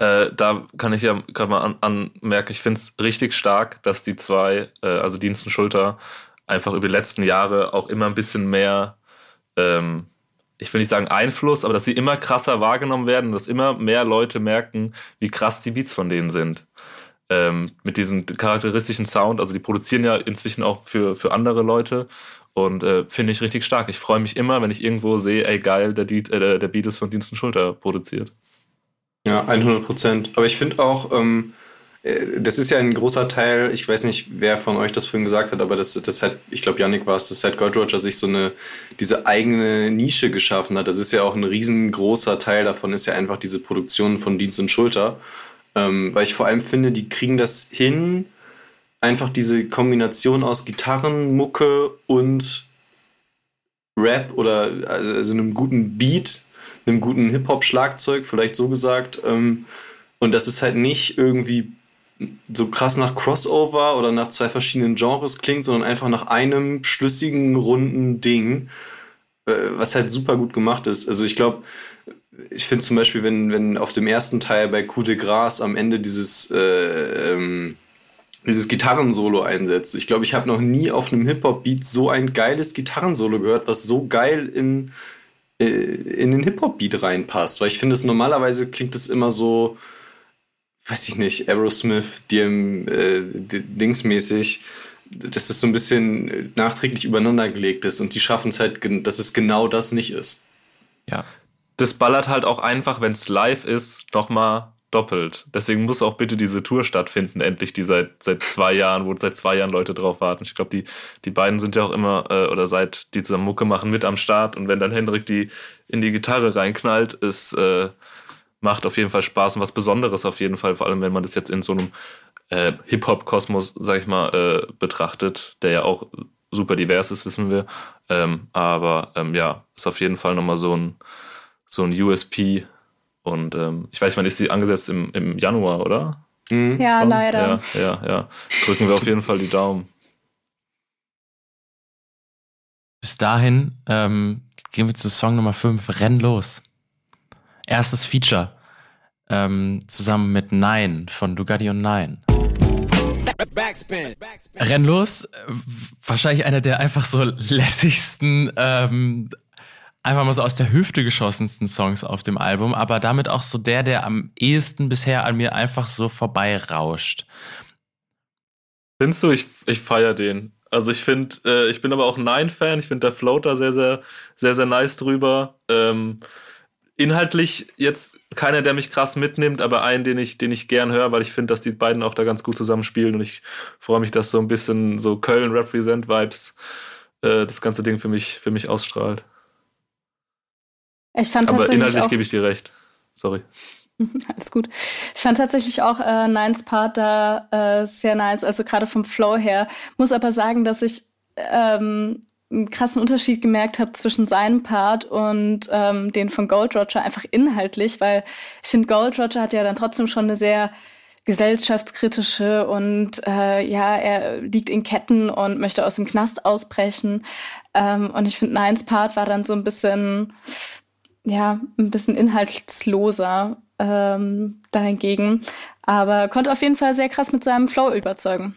Äh, da kann ich ja gerade mal an, anmerken, ich finde es richtig stark, dass die zwei, äh, also Dienst und Schulter, einfach über die letzten Jahre auch immer ein bisschen mehr, ähm, ich will nicht sagen Einfluss, aber dass sie immer krasser wahrgenommen werden, dass immer mehr Leute merken, wie krass die Beats von denen sind. Ähm, mit diesem charakteristischen Sound, also die produzieren ja inzwischen auch für, für andere Leute und äh, finde ich richtig stark. Ich freue mich immer, wenn ich irgendwo sehe, ey geil, der, Beat, äh, der Beat ist von Dienst und Schulter produziert. Ja, 100 Prozent. Aber ich finde auch, ähm, äh, das ist ja ein großer Teil, ich weiß nicht, wer von euch das vorhin gesagt hat, aber das, das hat, ich glaube, Yannick war es, dass halt Gold Roger sich so eine, diese eigene Nische geschaffen hat. Das ist ja auch ein riesengroßer Teil davon, ist ja einfach diese Produktion von Dienst und Schulter. Ähm, weil ich vor allem finde, die kriegen das hin, einfach diese Kombination aus Gitarren, Mucke und Rap oder also einem guten Beat einem guten Hip-Hop-Schlagzeug, vielleicht so gesagt. Ähm, und das ist halt nicht irgendwie so krass nach Crossover oder nach zwei verschiedenen Genres klingt, sondern einfach nach einem schlüssigen, runden Ding, äh, was halt super gut gemacht ist. Also ich glaube, ich finde zum Beispiel, wenn, wenn auf dem ersten Teil bei Coup de Gras am Ende dieses, äh, ähm, dieses Gitarrensolo einsetzt. Ich glaube, ich habe noch nie auf einem Hip-Hop-Beat so ein geiles Gitarrensolo gehört, was so geil in äh, in den Hip-Hop-Beat reinpasst. Weil ich finde, es normalerweise klingt es immer so, weiß ich nicht, Aerosmith, DM, äh, Dingsmäßig, dass es so ein bisschen nachträglich übereinander gelegt ist und die schaffen es halt, dass es genau das nicht ist. Ja. Das ballert halt auch einfach, wenn es live ist, nochmal doppelt. Deswegen muss auch bitte diese Tour stattfinden, endlich, die seit, seit zwei Jahren, wo seit zwei Jahren Leute drauf warten. Ich glaube, die, die beiden sind ja auch immer, äh, oder seit die zusammen Mucke machen, mit am Start. Und wenn dann Hendrik die in die Gitarre reinknallt, es äh, macht auf jeden Fall Spaß und was Besonderes auf jeden Fall, vor allem wenn man das jetzt in so einem äh, Hip-Hop-Kosmos, sag ich mal, äh, betrachtet, der ja auch super divers ist, wissen wir. Ähm, aber ähm, ja, ist auf jeden Fall nochmal so ein, so ein USP, und ähm, ich weiß, wann ist sie angesetzt im, im Januar, oder? Mhm. Ja, leider. Ja, ja, ja. Drücken wir auf jeden Fall die Daumen. Bis dahin ähm, gehen wir zu Song Nummer 5, Renn los. Erstes Feature ähm, zusammen mit Nine von Dugatti und Nine. Backspin. Renn los, wahrscheinlich einer der einfach so lässigsten ähm, einfach mal so aus der Hüfte geschossensten Songs auf dem Album, aber damit auch so der, der am ehesten bisher an mir einfach so vorbeirauscht. Findest du, ich, ich feiere den. Also ich finde, äh, ich bin aber auch Nine-Fan. Ich finde der Floater sehr, sehr, sehr, sehr nice drüber. Ähm, inhaltlich jetzt keiner, der mich krass mitnimmt, aber einen, den ich, den ich gern höre, weil ich finde, dass die beiden auch da ganz gut zusammenspielen und ich freue mich, dass so ein bisschen so Köln-Represent-Vibes äh, das ganze Ding für mich, für mich ausstrahlt. Ich fand Aber inhaltlich gebe ich dir recht. Sorry. Alles gut. Ich fand tatsächlich auch äh, Nines Part da äh, sehr nice, also gerade vom Flow her. Muss aber sagen, dass ich ähm, einen krassen Unterschied gemerkt habe zwischen seinem Part und ähm, den von Gold Roger einfach inhaltlich, weil ich finde, Gold Roger hat ja dann trotzdem schon eine sehr gesellschaftskritische und äh, ja, er liegt in Ketten und möchte aus dem Knast ausbrechen. Ähm, und ich finde, Nines Part war dann so ein bisschen, ja, ein bisschen inhaltsloser ähm, dahingegen, aber konnte auf jeden Fall sehr krass mit seinem Flow überzeugen.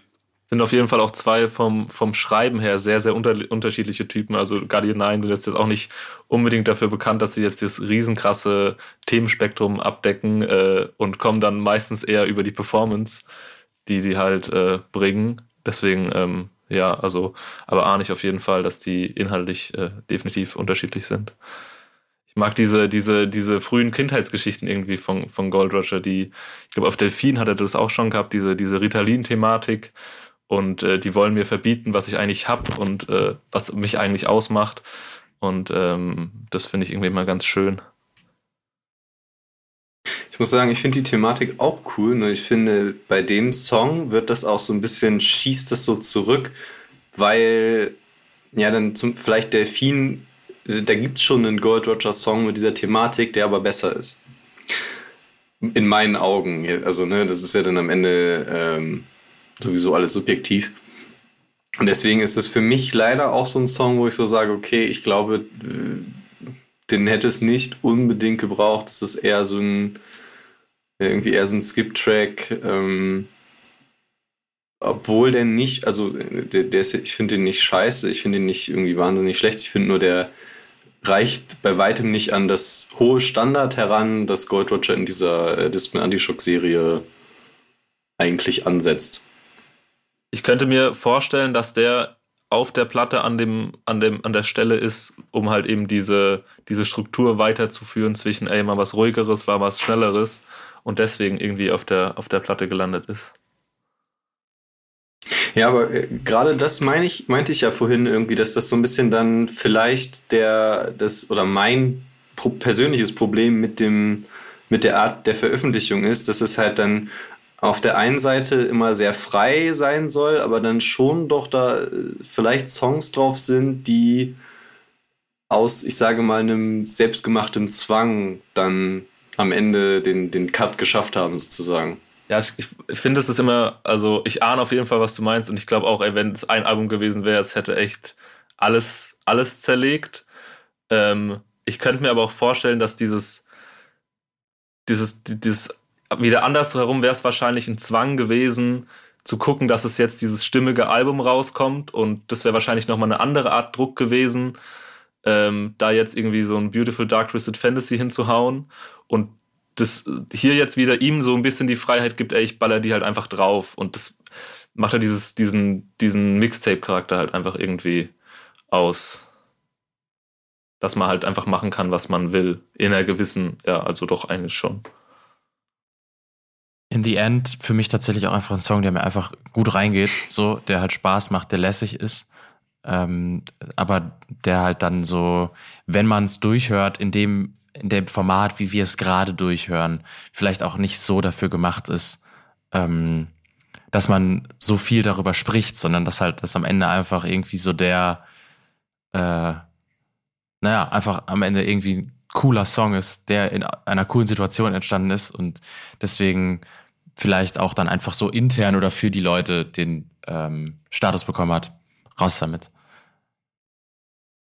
Sind auf jeden Fall auch zwei vom, vom Schreiben her sehr, sehr unter, unterschiedliche Typen. Also Guardian 9 sind jetzt auch nicht unbedingt dafür bekannt, dass sie jetzt das riesenkrasse Themenspektrum abdecken äh, und kommen dann meistens eher über die Performance, die sie halt äh, bringen. Deswegen, ähm, ja, also, aber ahne ich auf jeden Fall, dass die inhaltlich äh, definitiv unterschiedlich sind. Ich mag diese, diese, diese frühen Kindheitsgeschichten irgendwie von, von Gold Roger, die, ich glaube, auf Delfin hat er das auch schon gehabt, diese, diese Ritalin-Thematik. Und äh, die wollen mir verbieten, was ich eigentlich habe und äh, was mich eigentlich ausmacht. Und ähm, das finde ich irgendwie immer ganz schön. Ich muss sagen, ich finde die Thematik auch cool. Nur ich finde, bei dem Song wird das auch so ein bisschen, schießt das so zurück, weil, ja, dann zum, vielleicht Delfin, da gibt es schon einen Gold Roger Song mit dieser Thematik, der aber besser ist. In meinen Augen. Also, ne, das ist ja dann am Ende ähm, sowieso alles subjektiv. Und deswegen ist es für mich leider auch so ein Song, wo ich so sage, okay, ich glaube, äh, den hätte es nicht unbedingt gebraucht. Das ist eher so ein, irgendwie eher so ein Skip-Track. Ähm, obwohl der nicht, also der, der ist, ich finde den nicht scheiße, ich finde ihn nicht irgendwie wahnsinnig schlecht. Ich finde nur, der reicht bei weitem nicht an das hohe Standard heran, das Gold Roger in dieser äh, Discipline Anti-Shock-Serie eigentlich ansetzt. Ich könnte mir vorstellen, dass der auf der Platte an, dem, an, dem, an der Stelle ist, um halt eben diese, diese Struktur weiterzuführen zwischen, ey, mal was ruhigeres, war was schnelleres und deswegen irgendwie auf der, auf der Platte gelandet ist. Ja, aber äh, gerade das meine ich, meinte ich ja vorhin irgendwie, dass das so ein bisschen dann vielleicht der, das oder mein persönliches Problem mit dem, mit der Art der Veröffentlichung ist, dass es halt dann auf der einen Seite immer sehr frei sein soll, aber dann schon doch da äh, vielleicht Songs drauf sind, die aus, ich sage mal, einem selbstgemachten Zwang dann am Ende den, den Cut geschafft haben, sozusagen. Ja, ich, ich finde, es ist immer, also ich ahne auf jeden Fall, was du meinst und ich glaube auch, wenn es ein Album gewesen wäre, es hätte echt alles, alles zerlegt. Ähm, ich könnte mir aber auch vorstellen, dass dieses, dieses, dieses, wieder andersherum wäre es wahrscheinlich ein Zwang gewesen, zu gucken, dass es jetzt dieses stimmige Album rauskommt und das wäre wahrscheinlich nochmal eine andere Art Druck gewesen, ähm, da jetzt irgendwie so ein Beautiful Dark Twisted Fantasy hinzuhauen und das hier jetzt wieder ihm so ein bisschen die Freiheit gibt, ey, ich baller die halt einfach drauf und das macht ja dieses, diesen, diesen Mixtape-Charakter halt einfach irgendwie aus. Dass man halt einfach machen kann, was man will. In einer gewissen, ja, also doch eigentlich schon. In the End für mich tatsächlich auch einfach ein Song, der mir einfach gut reingeht, so, der halt Spaß macht, der lässig ist. Ähm, aber der halt dann so, wenn man es durchhört, in dem, in dem Format, wie wir es gerade durchhören, vielleicht auch nicht so dafür gemacht ist, ähm, dass man so viel darüber spricht, sondern dass halt das am Ende einfach irgendwie so der, äh, naja, einfach am Ende irgendwie ein cooler Song ist, der in einer coolen Situation entstanden ist und deswegen vielleicht auch dann einfach so intern oder für die Leute den ähm, Status bekommen hat. Raus damit.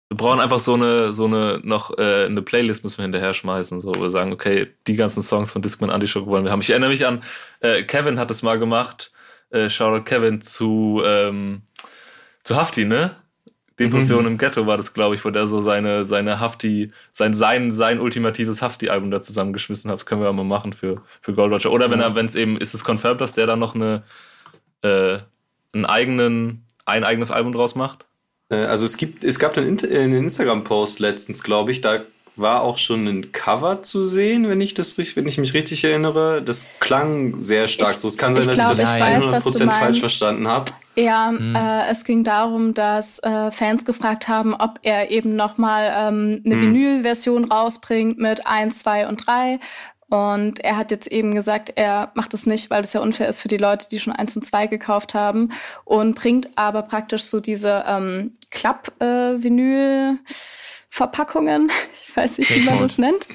Wir brauchen einfach so eine, so eine, noch äh, eine Playlist müssen wir hinterher schmeißen, so wo wir sagen, okay, die ganzen Songs von Discman Anti-Shock wollen wir haben. Ich erinnere mich an, äh, Kevin hat es mal gemacht, äh, Shoutout Kevin zu, ähm, zu Hafti, ne? Depression mhm. im Ghetto war das, glaube ich, wo der so seine, seine Hafti, sein, sein, sein ultimatives Hafti-Album da zusammengeschmissen hat. Das können wir auch mal machen für, für Gold Roger. Oder wenn er, wenn es eben, ist es confirmed, dass der dann noch eine, äh, einen eigenen, ein eigenes Album draus macht? Äh, also es gibt, es gab einen, einen Instagram-Post letztens, glaube ich, da war auch schon ein Cover zu sehen, wenn ich das wenn ich mich richtig erinnere. Das klang sehr stark ich, so. Es kann sein, dass glaub, ich das ich 100% falsch verstanden habe. Ja, hm. äh, es ging darum, dass äh, Fans gefragt haben, ob er eben nochmal ähm, eine hm. Vinyl-Version rausbringt mit 1, 2 und 3 und er hat jetzt eben gesagt, er macht es nicht, weil es ja unfair ist für die Leute, die schon eins und zwei gekauft haben. Und bringt aber praktisch so diese ähm, Klapp-Vinyl. Äh, Verpackungen, ich weiß nicht, wie man das nennt.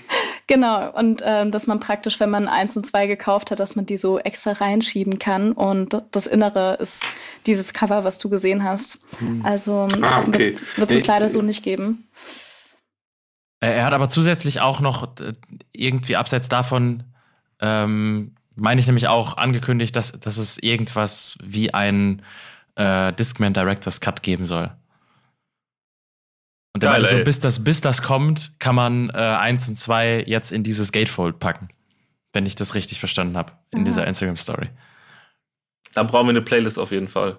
Genau, und ähm, dass man praktisch, wenn man eins und zwei gekauft hat, dass man die so extra reinschieben kann. Und das Innere ist dieses Cover, was du gesehen hast. Hm. Also ah, okay. wird, es leider so nicht geben. Äh, er hat aber zusätzlich auch noch äh, irgendwie abseits davon, ähm, meine ich nämlich auch angekündigt, dass, dass es irgendwas wie ein äh, Discman Director's Cut geben soll. Und der meinte so, bis das, bis das kommt, kann man äh, eins und zwei jetzt in dieses Gatefold packen. Wenn ich das richtig verstanden habe in Aha. dieser Instagram-Story. Dann brauchen wir eine Playlist auf jeden Fall.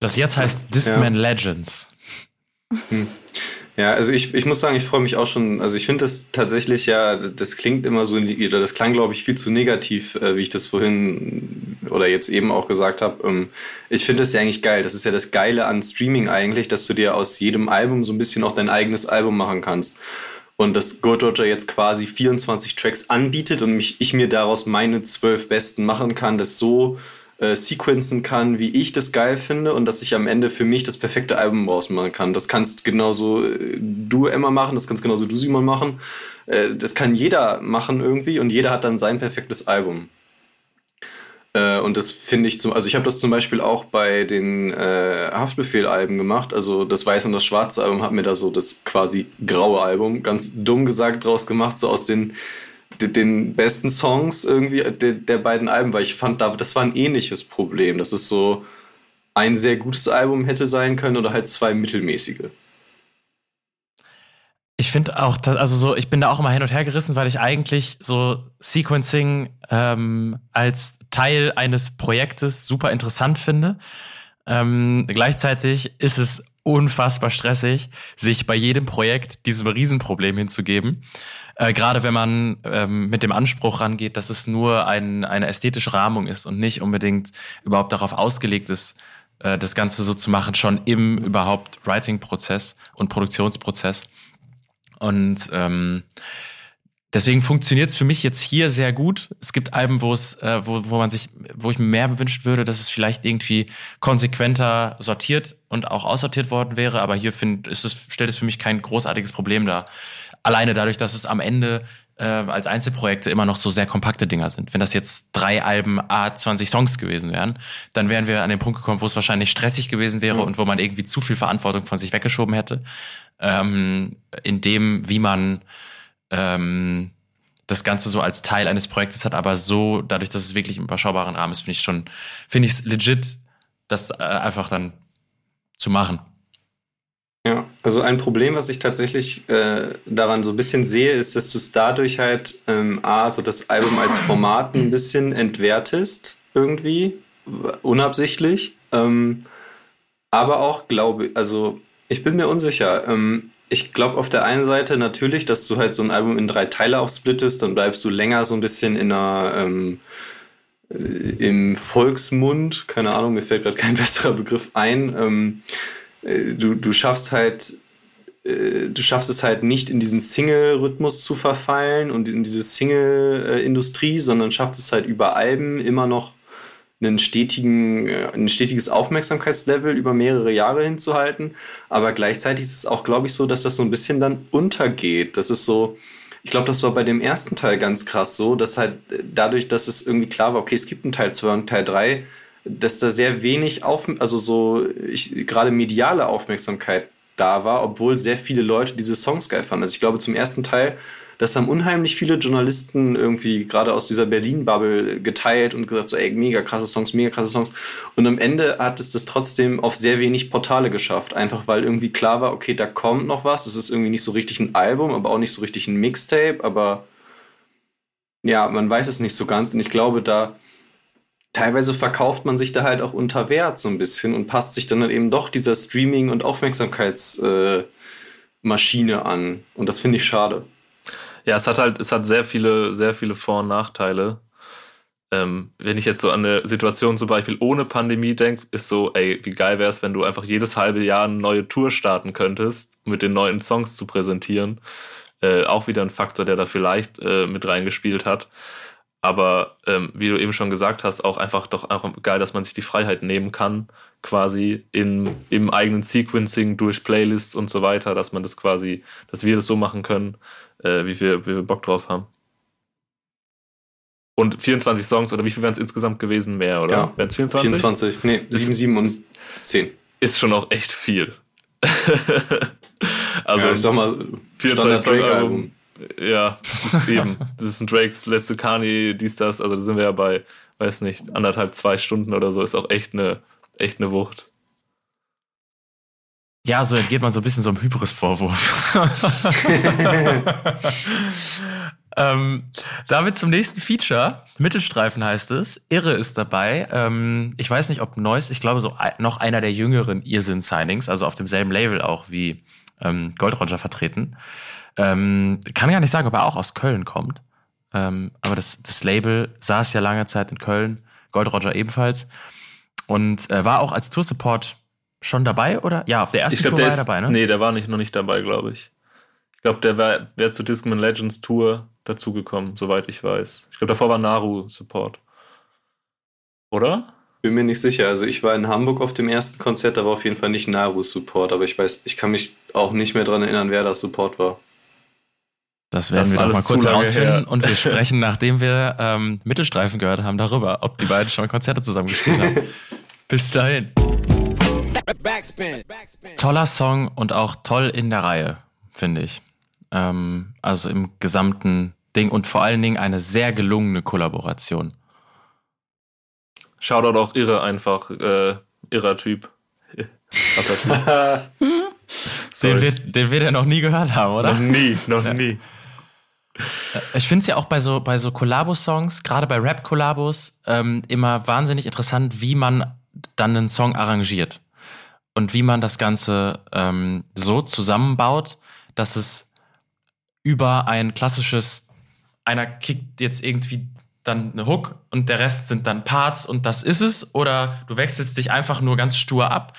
Das jetzt heißt Discman ja. Legends. Hm. Ja, also ich, ich muss sagen, ich freue mich auch schon. Also ich finde das tatsächlich ja, das klingt immer so, oder das klang, glaube ich, viel zu negativ, äh, wie ich das vorhin oder jetzt eben auch gesagt habe. Ähm, ich finde das ja eigentlich geil. Das ist ja das Geile an Streaming eigentlich, dass du dir aus jedem Album so ein bisschen auch dein eigenes Album machen kannst. Und dass Goat Roger jetzt quasi 24 Tracks anbietet und mich, ich mir daraus meine zwölf besten machen kann, das so äh, sequenzen kann, wie ich das geil finde und dass ich am Ende für mich das perfekte Album rausmachen kann. Das kannst genauso äh, du, Emma, machen, das kannst genauso du, Simon, machen. Äh, das kann jeder machen irgendwie und jeder hat dann sein perfektes Album. Äh, und das finde ich zum, also ich habe das zum Beispiel auch bei den äh, Haftbefehl-Alben gemacht. Also das Weiße und das Schwarze Album hat mir da so das quasi graue Album, ganz dumm gesagt, draus gemacht, so aus den den besten Songs irgendwie der, der beiden Alben, weil ich fand, das war ein ähnliches Problem. Das ist so ein sehr gutes Album hätte sein können oder halt zwei mittelmäßige. Ich finde auch, also so, ich bin da auch immer hin und her gerissen, weil ich eigentlich so Sequencing ähm, als Teil eines Projektes super interessant finde. Ähm, gleichzeitig ist es unfassbar stressig, sich bei jedem Projekt diesem Riesenproblem hinzugeben. Äh, Gerade wenn man ähm, mit dem Anspruch rangeht, dass es nur ein, eine ästhetische Rahmung ist und nicht unbedingt überhaupt darauf ausgelegt ist, äh, das Ganze so zu machen, schon im überhaupt Writing-Prozess und Produktionsprozess. Und ähm, deswegen funktioniert es für mich jetzt hier sehr gut. Es gibt Alben, wo es, äh, wo, wo man sich, wo ich mir mehr wünschen würde, dass es vielleicht irgendwie konsequenter sortiert und auch aussortiert worden wäre. Aber hier find, ist es, stellt es für mich kein großartiges Problem dar. Alleine dadurch, dass es am Ende äh, als Einzelprojekte immer noch so sehr kompakte Dinger sind. Wenn das jetzt drei Alben A 20 Songs gewesen wären, dann wären wir an den Punkt gekommen, wo es wahrscheinlich stressig gewesen wäre mhm. und wo man irgendwie zu viel Verantwortung von sich weggeschoben hätte. Ähm, in dem, wie man ähm, das Ganze so als Teil eines Projektes hat, aber so, dadurch, dass es wirklich im überschaubaren Rahmen ist, finde ich schon, finde ich es legit, das äh, einfach dann zu machen. Ja, also ein Problem, was ich tatsächlich äh, daran so ein bisschen sehe, ist, dass du es dadurch halt ähm, A, so das Album als Format ein bisschen entwertest, irgendwie, unabsichtlich. Ähm, aber auch, glaube also ich bin mir unsicher. Ähm, ich glaube auf der einen Seite natürlich, dass du halt so ein Album in drei Teile aufsplittest, dann bleibst du länger so ein bisschen in einer ähm, äh, im Volksmund, keine Ahnung, mir fällt gerade kein besserer Begriff ein. Äh, du, du schaffst halt, äh, du schaffst es halt nicht in diesen Single-Rhythmus zu verfallen und in diese Single-Industrie, sondern schaffst es halt über Alben immer noch einen stetigen, äh, ein stetiges Aufmerksamkeitslevel über mehrere Jahre hinzuhalten. Aber gleichzeitig ist es auch, glaube ich, so, dass das so ein bisschen dann untergeht. Das ist so, ich glaube, das war bei dem ersten Teil ganz krass so, dass halt dadurch, dass es irgendwie klar war, okay, es gibt einen Teil 2 und Teil 3, dass da sehr wenig auf, also so ich, gerade mediale Aufmerksamkeit da war, obwohl sehr viele Leute diese Songs geil fanden. Also ich glaube, zum ersten Teil, das haben unheimlich viele Journalisten irgendwie gerade aus dieser Berlin-Bubble geteilt und gesagt, so, ey, mega krasse Songs, mega krasse Songs. Und am Ende hat es das trotzdem auf sehr wenig Portale geschafft. Einfach weil irgendwie klar war, okay, da kommt noch was. Es ist irgendwie nicht so richtig ein Album, aber auch nicht so richtig ein Mixtape, aber ja, man weiß es nicht so ganz. Und ich glaube, da teilweise verkauft man sich da halt auch unter Wert so ein bisschen und passt sich dann halt eben doch dieser Streaming- und Aufmerksamkeits- äh, an. Und das finde ich schade. Ja, es hat halt, es hat sehr viele, sehr viele Vor- und Nachteile. Ähm, wenn ich jetzt so an eine Situation zum Beispiel ohne Pandemie denke, ist so, ey, wie geil wäre es, wenn du einfach jedes halbe Jahr eine neue Tour starten könntest, mit den neuen Songs zu präsentieren. Äh, auch wieder ein Faktor, der da vielleicht äh, mit reingespielt hat. Aber ähm, wie du eben schon gesagt hast, auch einfach doch auch geil, dass man sich die Freiheit nehmen kann, quasi in, im eigenen Sequencing durch Playlists und so weiter, dass man das quasi, dass wir das so machen können, äh, wie, wir, wie wir Bock drauf haben. Und 24 Songs, oder wie viel wären es insgesamt gewesen? Mehr, oder? Ja. Wären es 24? 24, nee, 7, 7 und 10. Ist schon auch echt viel. also, ja, ich sag mal, Standard Drake-Album. Ja, das ist eben. Das ist ein Drakes letzte Kanye, dies, das. Also da sind wir ja bei, weiß nicht, anderthalb, zwei Stunden oder so. Ist auch echt eine, echt eine Wucht. Ja, so entgeht man so ein bisschen so einem Hybris-Vorwurf. ähm, damit zum nächsten Feature. Mittelstreifen heißt es. Irre ist dabei. Ähm, ich weiß nicht, ob Neues, ich glaube, so noch einer der jüngeren Irrsinn-Signings, also auf demselben Label auch wie ähm, Gold Roger vertreten. Ähm, kann gar nicht sagen, ob er auch aus Köln kommt. Ähm, aber das, das Label saß ja lange Zeit in Köln, Gold Roger ebenfalls. Und äh, war auch als Tour-Support schon dabei, oder? Ja, auf der ersten glaub, Tour war ist, er dabei, ne? Nee, der war nicht, noch nicht dabei, glaube ich. Ich glaube, der wäre wär zur Discman Legends Tour dazugekommen, soweit ich weiß. Ich glaube, davor war Naru Support. Oder? Bin mir nicht sicher. Also ich war in Hamburg auf dem ersten Konzert, da war auf jeden Fall nicht Naru Support, aber ich weiß, ich kann mich auch nicht mehr daran erinnern, wer das Support war. Das werden Das wir doch mal kurz herausfinden her. und wir sprechen, nachdem wir ähm, Mittelstreifen gehört haben, darüber, ob die beiden schon Konzerte zusammen gespielt haben. Bis dahin. Toller Song und auch toll in der Reihe, finde ich. Ähm, also im gesamten Ding und vor allen Dingen eine sehr gelungene Kollaboration. Shoutout auch irre einfach. Äh, irrer Typ. Den wird, den wird er noch nie gehört haben, oder? Noch nie, noch nie. Ich finde es ja auch bei so, bei so Kollabo-Songs, gerade bei Rap-Kollabos, ähm, immer wahnsinnig interessant, wie man dann einen Song arrangiert. Und wie man das Ganze ähm, so zusammenbaut, dass es über ein klassisches, einer kickt jetzt irgendwie dann eine Hook und der Rest sind dann Parts und das ist es. Oder du wechselst dich einfach nur ganz stur ab.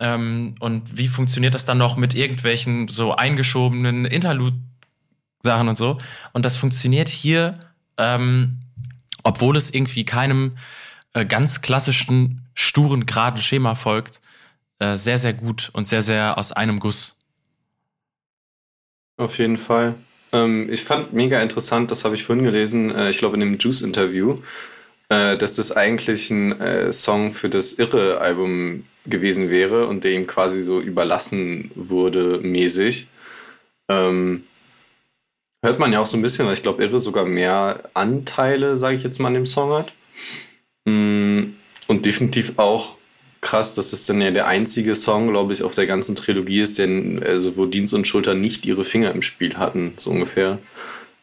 Ähm, und wie funktioniert das dann noch mit irgendwelchen so eingeschobenen Interlude-Sachen und so? Und das funktioniert hier, ähm, obwohl es irgendwie keinem äh, ganz klassischen, sturen, geraden Schema folgt, äh, sehr, sehr gut und sehr, sehr aus einem Guss. Auf jeden Fall. Ähm, ich fand mega interessant, das habe ich vorhin gelesen, äh, ich glaube in dem Juice-Interview, äh, dass das eigentlich ein äh, Song für das Irre-Album gewesen wäre und der ihm quasi so überlassen wurde, mäßig. Ähm, hört man ja auch so ein bisschen, weil ich glaube, Irre sogar mehr Anteile, sage ich jetzt mal, an dem Song hat. Mm, Und definitiv auch krass, dass es dann ja der einzige Song, glaube ich, auf der ganzen Trilogie ist, den, also wo Dienst und Schulter nicht ihre Finger im Spiel hatten, so ungefähr,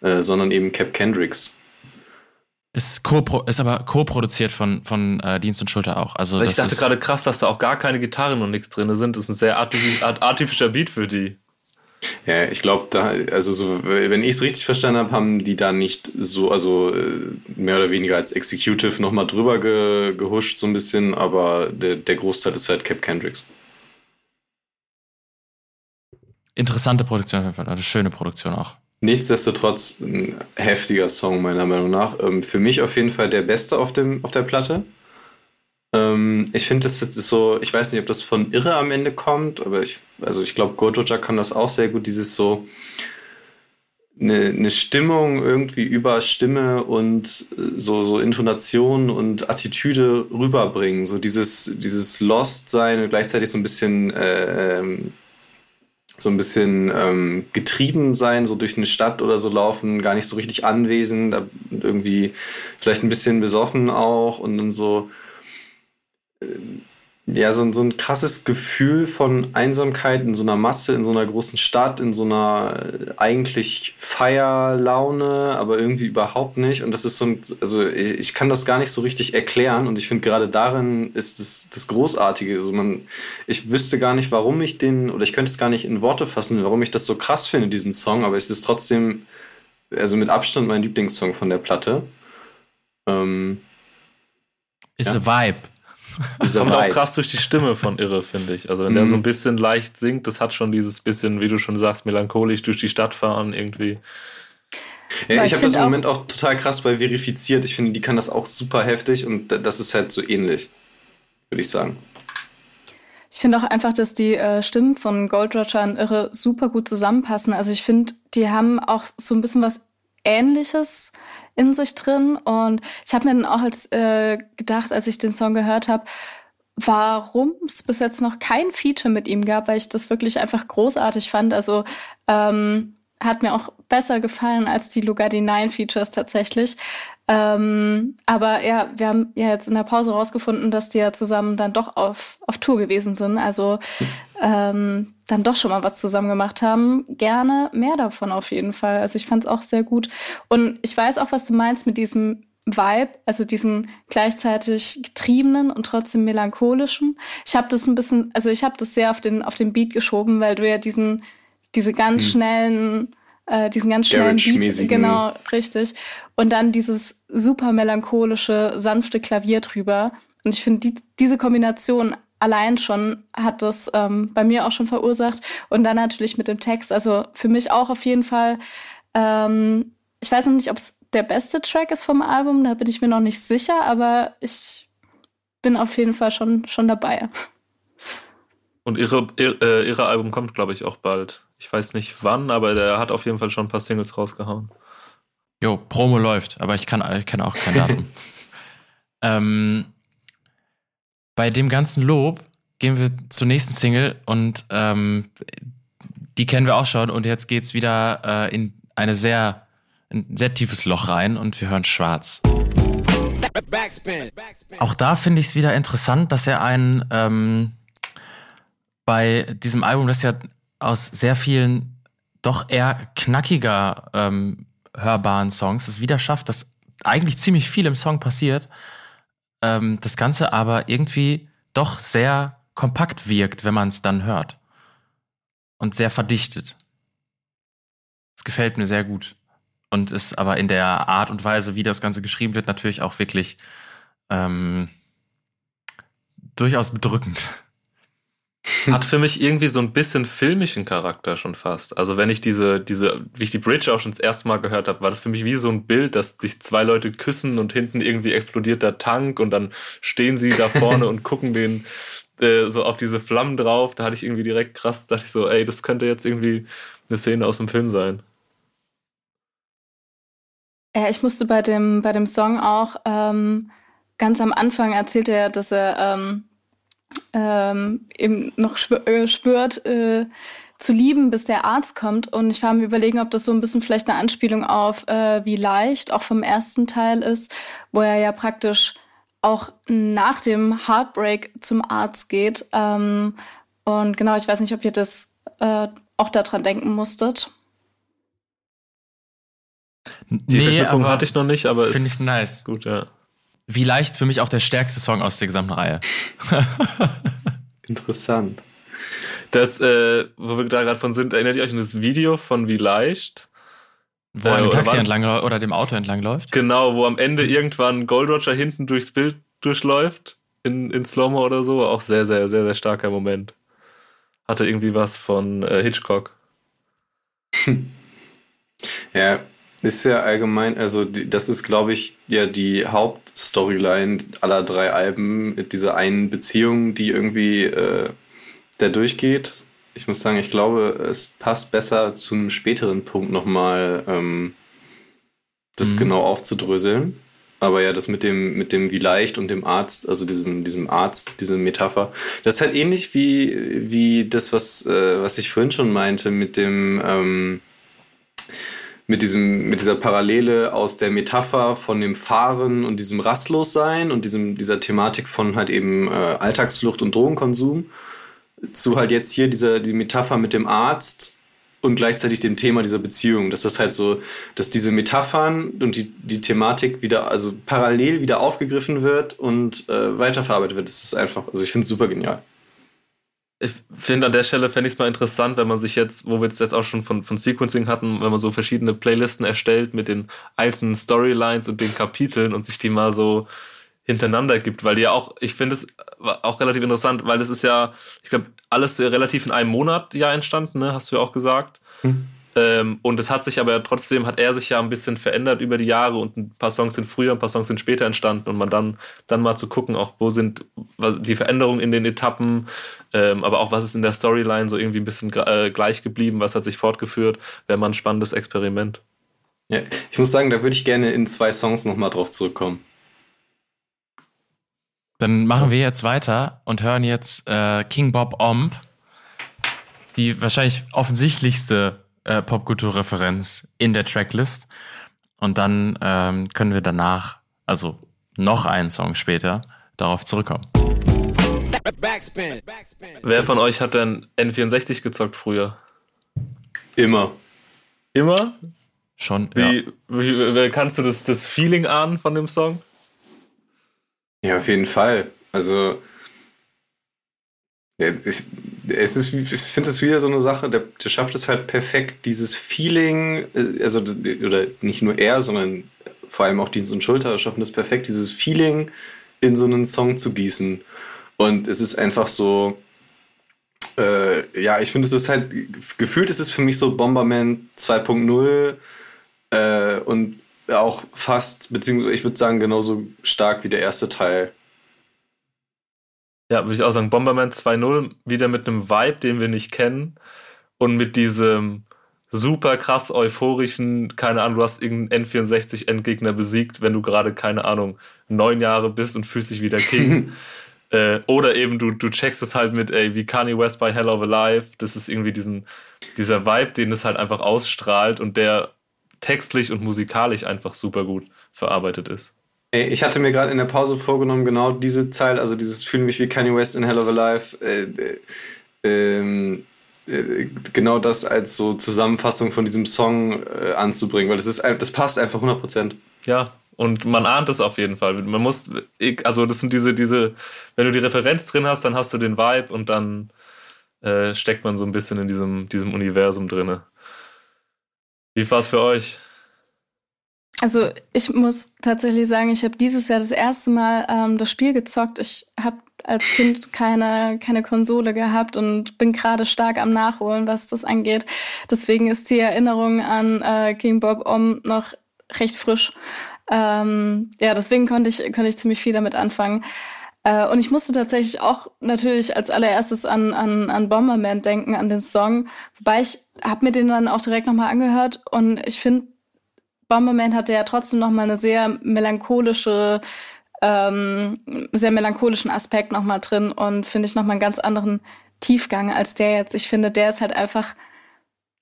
äh, sondern eben Cap Kendricks. Ist, co ist aber co-produziert von, von äh, Dienst und Schulter auch. Also Ich das dachte gerade krass, dass da auch gar keine Gitarren und nichts drin sind. Das ist ein sehr atypischer Beat für die. Ja, ich glaube, da, also so, wenn ich es richtig verstanden habe, haben die da nicht so, also äh, mehr oder weniger als Executive nochmal drüber ge, gehuscht, so ein bisschen, aber der, der Großteil ist halt Cap Kendricks. interessante Produktion, auf jeden Fall. eine schöne Produktion auch. Nichtsdestotrotz ein heftiger Song, meiner Meinung nach. Ähm, für mich auf jeden Fall der beste auf, dem, auf der Platte. Ähm, ich finde, das ist so, ich weiß nicht, ob das von Irre am Ende kommt, aber ich, also ich glaube, Roger kann das auch sehr gut, dieses so eine, eine Stimmung irgendwie über Stimme und äh, so, so Intonation und Attitüde rüberbringen. So dieses, dieses Lost-Sein und gleichzeitig so ein bisschen äh, ähm, so ein bisschen ähm, getrieben sein, so durch eine Stadt oder so laufen, gar nicht so richtig anwesend, irgendwie vielleicht ein bisschen besoffen auch und dann so ja, so, so ein krasses Gefühl von Einsamkeit in so einer Masse, in so einer großen Stadt, in so einer äh, eigentlich Feierlaune, aber irgendwie überhaupt nicht. Und das ist so ein, also ich, ich kann das gar nicht so richtig erklären und ich finde gerade darin ist das, das Großartige. Also man, ich wüsste gar nicht, warum ich den, oder ich könnte es gar nicht in Worte fassen, warum ich das so krass finde, diesen Song, aber es ist trotzdem, also mit Abstand mein Lieblingssong von der Platte. Ähm, Ist ja. a Vibe. Das kommt auch krass durch die Stimme von Irre, finde ich. Also wenn mhm. der so ein bisschen leicht singt, das hat schon dieses bisschen, wie du schon sagst, melancholisch durch die Stadt fahren irgendwie. Ja, ich, ich habe das im Moment auch total krass bei verifiziert. Ich finde, die kann das auch super heftig und das ist halt so ähnlich, würde ich sagen. Ich finde auch einfach, dass die äh, Stimmen von Gold Roger und Irre super gut zusammenpassen. Also ich finde, die haben auch so ein bisschen was Ähnliches in sich drin. Und ich habe mir dann auch als äh, gedacht, als ich den Song gehört habe, warum es bis jetzt noch kein Feature mit ihm gab, weil ich das wirklich einfach großartig fand. Also ähm, hat mir auch besser gefallen als die Lugardi 9 Features tatsächlich. Ähm, aber ja, wir haben ja jetzt in der Pause rausgefunden, dass die ja zusammen dann doch auf, auf Tour gewesen sind. Also ähm, dann doch schon mal was zusammen gemacht haben. Gerne mehr davon auf jeden Fall. Also ich fand es auch sehr gut. Und ich weiß auch, was du meinst mit diesem Vibe, also diesem gleichzeitig getriebenen und trotzdem melancholischen. Ich habe das ein bisschen, also ich habe das sehr auf den auf den Beat geschoben, weil du ja diesen diese ganz hm. schnellen äh, diesen ganz schnellen Beat, genau, richtig. Und dann dieses super melancholische, sanfte Klavier drüber. Und ich finde, die, diese Kombination allein schon hat das ähm, bei mir auch schon verursacht. Und dann natürlich mit dem Text. Also für mich auch auf jeden Fall. Ähm, ich weiß noch nicht, ob es der beste Track ist vom Album, da bin ich mir noch nicht sicher, aber ich bin auf jeden Fall schon, schon dabei. Und ihre, ihre, äh, ihre Album kommt, glaube ich, auch bald. Ich weiß nicht wann, aber der hat auf jeden Fall schon ein paar Singles rausgehauen. Jo, Promo läuft, aber ich kann, ich kann auch kein Datum. ähm, bei dem ganzen Lob gehen wir zur nächsten Single und ähm, die kennen wir auch schon und jetzt geht's wieder äh, in eine sehr, ein sehr tiefes Loch rein und wir hören Schwarz. Auch da finde ich es wieder interessant, dass er einen ähm, bei diesem Album, das ja aus sehr vielen doch eher knackiger ähm, hörbaren Songs es wieder schafft, dass eigentlich ziemlich viel im Song passiert, ähm, das Ganze aber irgendwie doch sehr kompakt wirkt, wenn man es dann hört. Und sehr verdichtet. Es gefällt mir sehr gut. Und ist aber in der Art und Weise, wie das Ganze geschrieben wird, natürlich auch wirklich ähm, durchaus bedrückend. Hat für mich irgendwie so ein bisschen filmischen Charakter schon fast. Also wenn ich diese, diese, wie ich die Bridge auch schon das erste Mal gehört habe, war das für mich wie so ein Bild, dass sich zwei Leute küssen und hinten irgendwie explodiert der Tank und dann stehen sie da vorne und gucken den äh, so auf diese Flammen drauf. Da hatte ich irgendwie direkt krass, dachte ich so, ey, das könnte jetzt irgendwie eine Szene aus dem Film sein. Ja, ich musste bei dem, bei dem Song auch ähm, ganz am Anfang erzählt er, dass er ähm, ähm, eben noch äh, spürt, äh, zu lieben, bis der Arzt kommt. Und ich war mir überlegen, ob das so ein bisschen vielleicht eine Anspielung auf äh, wie leicht auch vom ersten Teil ist, wo er ja praktisch auch nach dem Heartbreak zum Arzt geht. Ähm, und genau, ich weiß nicht, ob ihr das äh, auch daran denken musstet. Die nee, Verknüpfung hatte ich noch nicht, aber finde ich nice. Gut, ja. Wie leicht für mich auch der stärkste Song aus der gesamten Reihe. Interessant. Das, äh, wo wir da gerade von sind, erinnert ihr euch an das Video von Wie leicht? Wo er äh, dem Taxi entlang oder dem Auto entlang läuft? Genau, wo am Ende irgendwann Gold Roger hinten durchs Bild durchläuft, in, in Slow-Mo oder so. Auch sehr, sehr, sehr, sehr starker Moment. Hatte irgendwie was von äh, Hitchcock. ja, ist ja allgemein, also die, das ist, glaube ich, ja die Hauptstoryline aller drei Alben, mit dieser einen Beziehung, die irgendwie äh, da durchgeht. Ich muss sagen, ich glaube, es passt besser zu einem späteren Punkt nochmal, ähm, das mhm. genau aufzudröseln. Aber ja, das mit dem, mit dem wie leicht und dem Arzt, also diesem, diesem Arzt, diese Metapher, das ist halt ähnlich wie, wie das, was, äh, was ich vorhin schon meinte, mit dem, ähm, mit, diesem, mit dieser Parallele aus der Metapher von dem Fahren und diesem Rastlossein und diesem, dieser Thematik von halt eben äh, Alltagsflucht und Drogenkonsum zu halt jetzt hier dieser die Metapher mit dem Arzt und gleichzeitig dem Thema dieser Beziehung. Dass das halt so, dass diese Metaphern und die, die Thematik wieder, also parallel wieder aufgegriffen wird und äh, weiterverarbeitet wird. Das ist einfach, also ich finde es super genial ich finde an der Stelle fände ich es mal interessant, wenn man sich jetzt, wo wir es jetzt auch schon von, von Sequencing hatten, wenn man so verschiedene Playlisten erstellt mit den einzelnen Storylines und den Kapiteln und sich die mal so hintereinander gibt, weil die ja auch, ich finde es auch relativ interessant, weil das ist ja, ich glaube, alles relativ in einem Monat ja entstanden, ne? hast du ja auch gesagt. Hm. Ähm, und es hat sich aber trotzdem, hat er sich ja ein bisschen verändert über die Jahre und ein paar Songs sind früher, ein paar Songs sind später entstanden und man dann, dann mal zu gucken, auch wo sind die Veränderungen in den Etappen, ähm, aber auch was ist in der Storyline so irgendwie ein bisschen äh, gleich geblieben, was hat sich fortgeführt, wäre mal ein spannendes Experiment. Ja, ich muss sagen, da würde ich gerne in zwei Songs nochmal drauf zurückkommen. Dann machen wir jetzt weiter und hören jetzt äh, King Bob Omb, die wahrscheinlich offensichtlichste äh, Popkulturreferenz in der Tracklist. Und dann ähm, können wir danach, also noch einen Song später, darauf zurückkommen. Backspin. Wer von euch hat denn N64 gezockt früher? Immer. Immer? Schon, wie, ja. Wie, wie, kannst du das, das Feeling ahnen von dem Song? Ja, auf jeden Fall. Also, ich, es ist, ich finde es wieder so eine Sache, der, der schafft es halt perfekt, dieses Feeling, äh, also, oder nicht nur er, sondern vor allem auch Dienst und Schulter schaffen es perfekt, dieses Feeling in so einen Song zu gießen. Und es ist einfach so, äh, ja, ich finde, es ist halt, gefühlt ist es für mich so Bomberman 2.0 äh, und auch fast, beziehungsweise ich würde sagen, genauso stark wie der erste Teil. Ja, würde ich auch sagen, Bomberman 2.0 wieder mit einem Vibe, den wir nicht kennen und mit diesem super krass euphorischen, keine Ahnung, du hast irgendeinen N64-Endgegner besiegt, wenn du gerade, keine Ahnung, neun Jahre bist und fühlst dich wieder King. äh, oder eben du, du checkst es halt mit, ey, wie Kanye West bei Hell of a Life. Das ist irgendwie diesen, dieser Vibe, den es halt einfach ausstrahlt und der textlich und musikalisch einfach super gut verarbeitet ist. Ich hatte mir gerade in der Pause vorgenommen, genau diese Zeile, also dieses Fühle mich wie Kanye West in Hell of a Life, äh, äh, ähm, äh, genau das als so Zusammenfassung von diesem Song äh, anzubringen, weil das, ist, das passt einfach 100%. Ja, und man ahnt es auf jeden Fall. Man muss, also das sind diese, diese, wenn du die Referenz drin hast, dann hast du den Vibe und dann äh, steckt man so ein bisschen in diesem, diesem Universum drin. Wie war es für euch? Also ich muss tatsächlich sagen, ich habe dieses Jahr das erste Mal ähm, das Spiel gezockt. Ich habe als Kind keine, keine Konsole gehabt und bin gerade stark am Nachholen, was das angeht. Deswegen ist die Erinnerung an äh, King Bob Om noch recht frisch. Ähm, ja, deswegen konnte ich, konnte ich ziemlich viel damit anfangen. Äh, und ich musste tatsächlich auch natürlich als allererstes an, an, an Bomberman denken, an den Song. Wobei ich habe mir den dann auch direkt nochmal angehört und ich finde, Bomberman hatte ja trotzdem noch mal eine sehr melancholische, ähm, sehr melancholischen Aspekt noch mal drin und finde ich noch mal einen ganz anderen Tiefgang als der jetzt. Ich finde, der ist halt einfach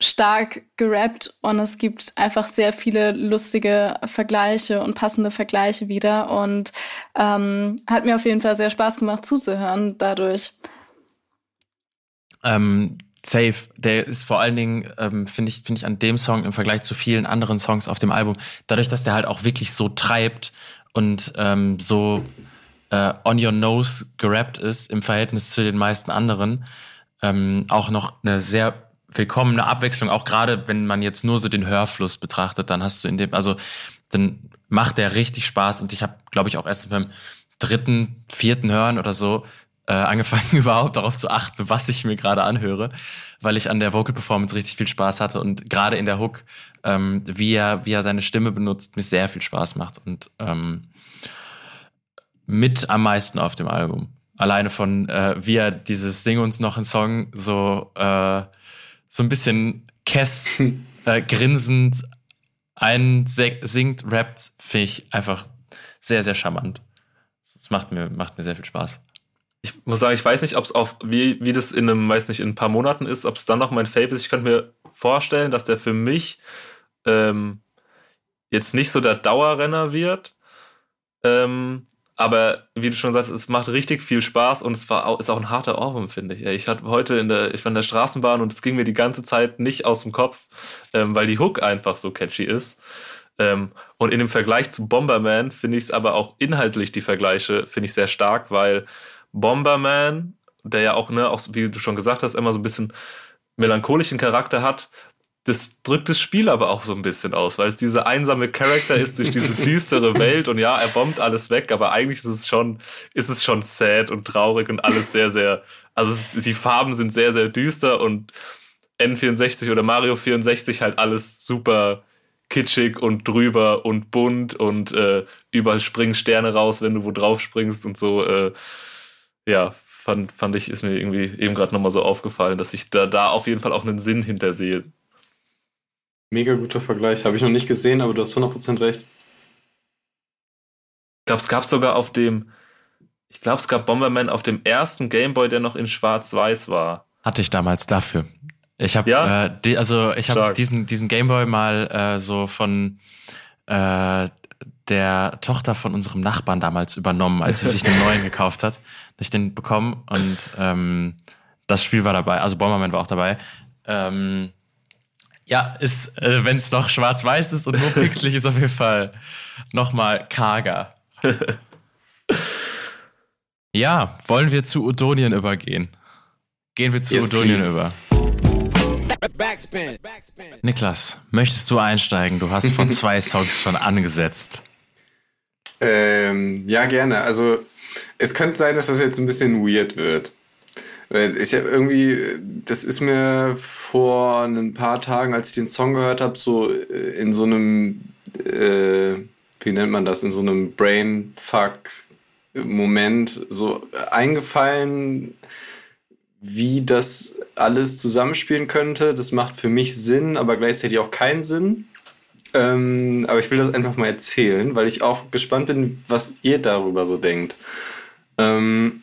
stark gerappt und es gibt einfach sehr viele lustige Vergleiche und passende Vergleiche wieder und ähm, hat mir auf jeden Fall sehr Spaß gemacht zuzuhören dadurch. Ähm, Safe, der ist vor allen Dingen, ähm, finde ich, finde ich an dem Song im Vergleich zu vielen anderen Songs auf dem Album, dadurch, dass der halt auch wirklich so treibt und ähm, so äh, on your nose gerappt ist im Verhältnis zu den meisten anderen, ähm, auch noch eine sehr willkommene Abwechslung, auch gerade wenn man jetzt nur so den Hörfluss betrachtet, dann hast du in dem, also dann macht der richtig Spaß. Und ich habe, glaube ich, auch erst beim dritten, vierten Hören oder so äh, angefangen, überhaupt darauf zu achten, was ich mir gerade anhöre, weil ich an der Vocal Performance richtig viel Spaß hatte und gerade in der Hook, ähm, wie, er, wie er seine Stimme benutzt, mir sehr viel Spaß macht und ähm, mit am meisten auf dem Album. Alleine von, äh, wie er dieses Sing uns noch einen Song so, äh, so ein bisschen Kess äh, grinsend einsingt, rappt, finde ich einfach sehr, sehr charmant. Das macht mir, macht mir sehr viel Spaß ich muss sagen, ich weiß nicht, ob es auf, wie, wie das in einem, weiß nicht, in ein paar Monaten ist, ob es dann noch mein Fave ist. Ich könnte mir vorstellen, dass der für mich ähm, jetzt nicht so der Dauerrenner wird. Ähm, aber wie du schon sagst, es macht richtig viel Spaß und es war ist auch ein harter Ohrwurm, finde ich. Ich hatte heute in der, ich war in der Straßenbahn und es ging mir die ganze Zeit nicht aus dem Kopf, ähm, weil die Hook einfach so catchy ist. Ähm, und in dem Vergleich zu Bomberman finde ich es aber auch inhaltlich die Vergleiche, finde ich sehr stark, weil Bomberman, der ja auch, ne, auch wie du schon gesagt hast, immer so ein bisschen melancholischen Charakter hat, das drückt das Spiel aber auch so ein bisschen aus, weil es dieser einsame Charakter ist durch diese düstere Welt und ja, er bombt alles weg, aber eigentlich ist es schon, ist es schon sad und traurig und alles sehr, sehr, also die Farben sind sehr, sehr düster und N64 oder Mario 64 halt alles super kitschig und drüber und bunt und äh, überall springen Sterne raus, wenn du wo drauf springst und so. Äh, ja, fand, fand ich, ist mir irgendwie eben gerade nochmal so aufgefallen, dass ich da, da auf jeden Fall auch einen Sinn hintersehe. Mega guter Vergleich. Habe ich noch nicht gesehen, aber du hast 100% recht. Ich glaube, es gab sogar auf dem, ich glaube, es gab Bomberman auf dem ersten Gameboy, der noch in Schwarz-Weiß war. Hatte ich damals dafür. Ich habe ja? äh, die, also ich habe diesen diesen Gameboy mal äh, so von äh, der Tochter von unserem Nachbarn damals übernommen, als sie sich einen neuen gekauft hat. Habe ich den bekommen und ähm, das Spiel war dabei, also Bomberman war auch dabei. Ähm, ja, ist, äh, wenn es noch schwarz-weiß ist und nur pixelig, ist auf jeden Fall nochmal karger. ja, wollen wir zu Udonien übergehen? Gehen wir zu yes, Udonien please. über. Backspin. Niklas, möchtest du einsteigen? Du hast vor zwei Songs schon angesetzt. Ähm, ja, gerne. Also, es könnte sein, dass das jetzt ein bisschen weird wird. Ich habe irgendwie, das ist mir vor ein paar Tagen, als ich den Song gehört habe, so äh, in so einem, äh, wie nennt man das, in so einem Brainfuck-Moment so eingefallen, wie das alles zusammenspielen könnte. Das macht für mich Sinn, aber gleichzeitig auch keinen Sinn. Ähm, aber ich will das einfach mal erzählen, weil ich auch gespannt bin, was ihr darüber so denkt. Ähm,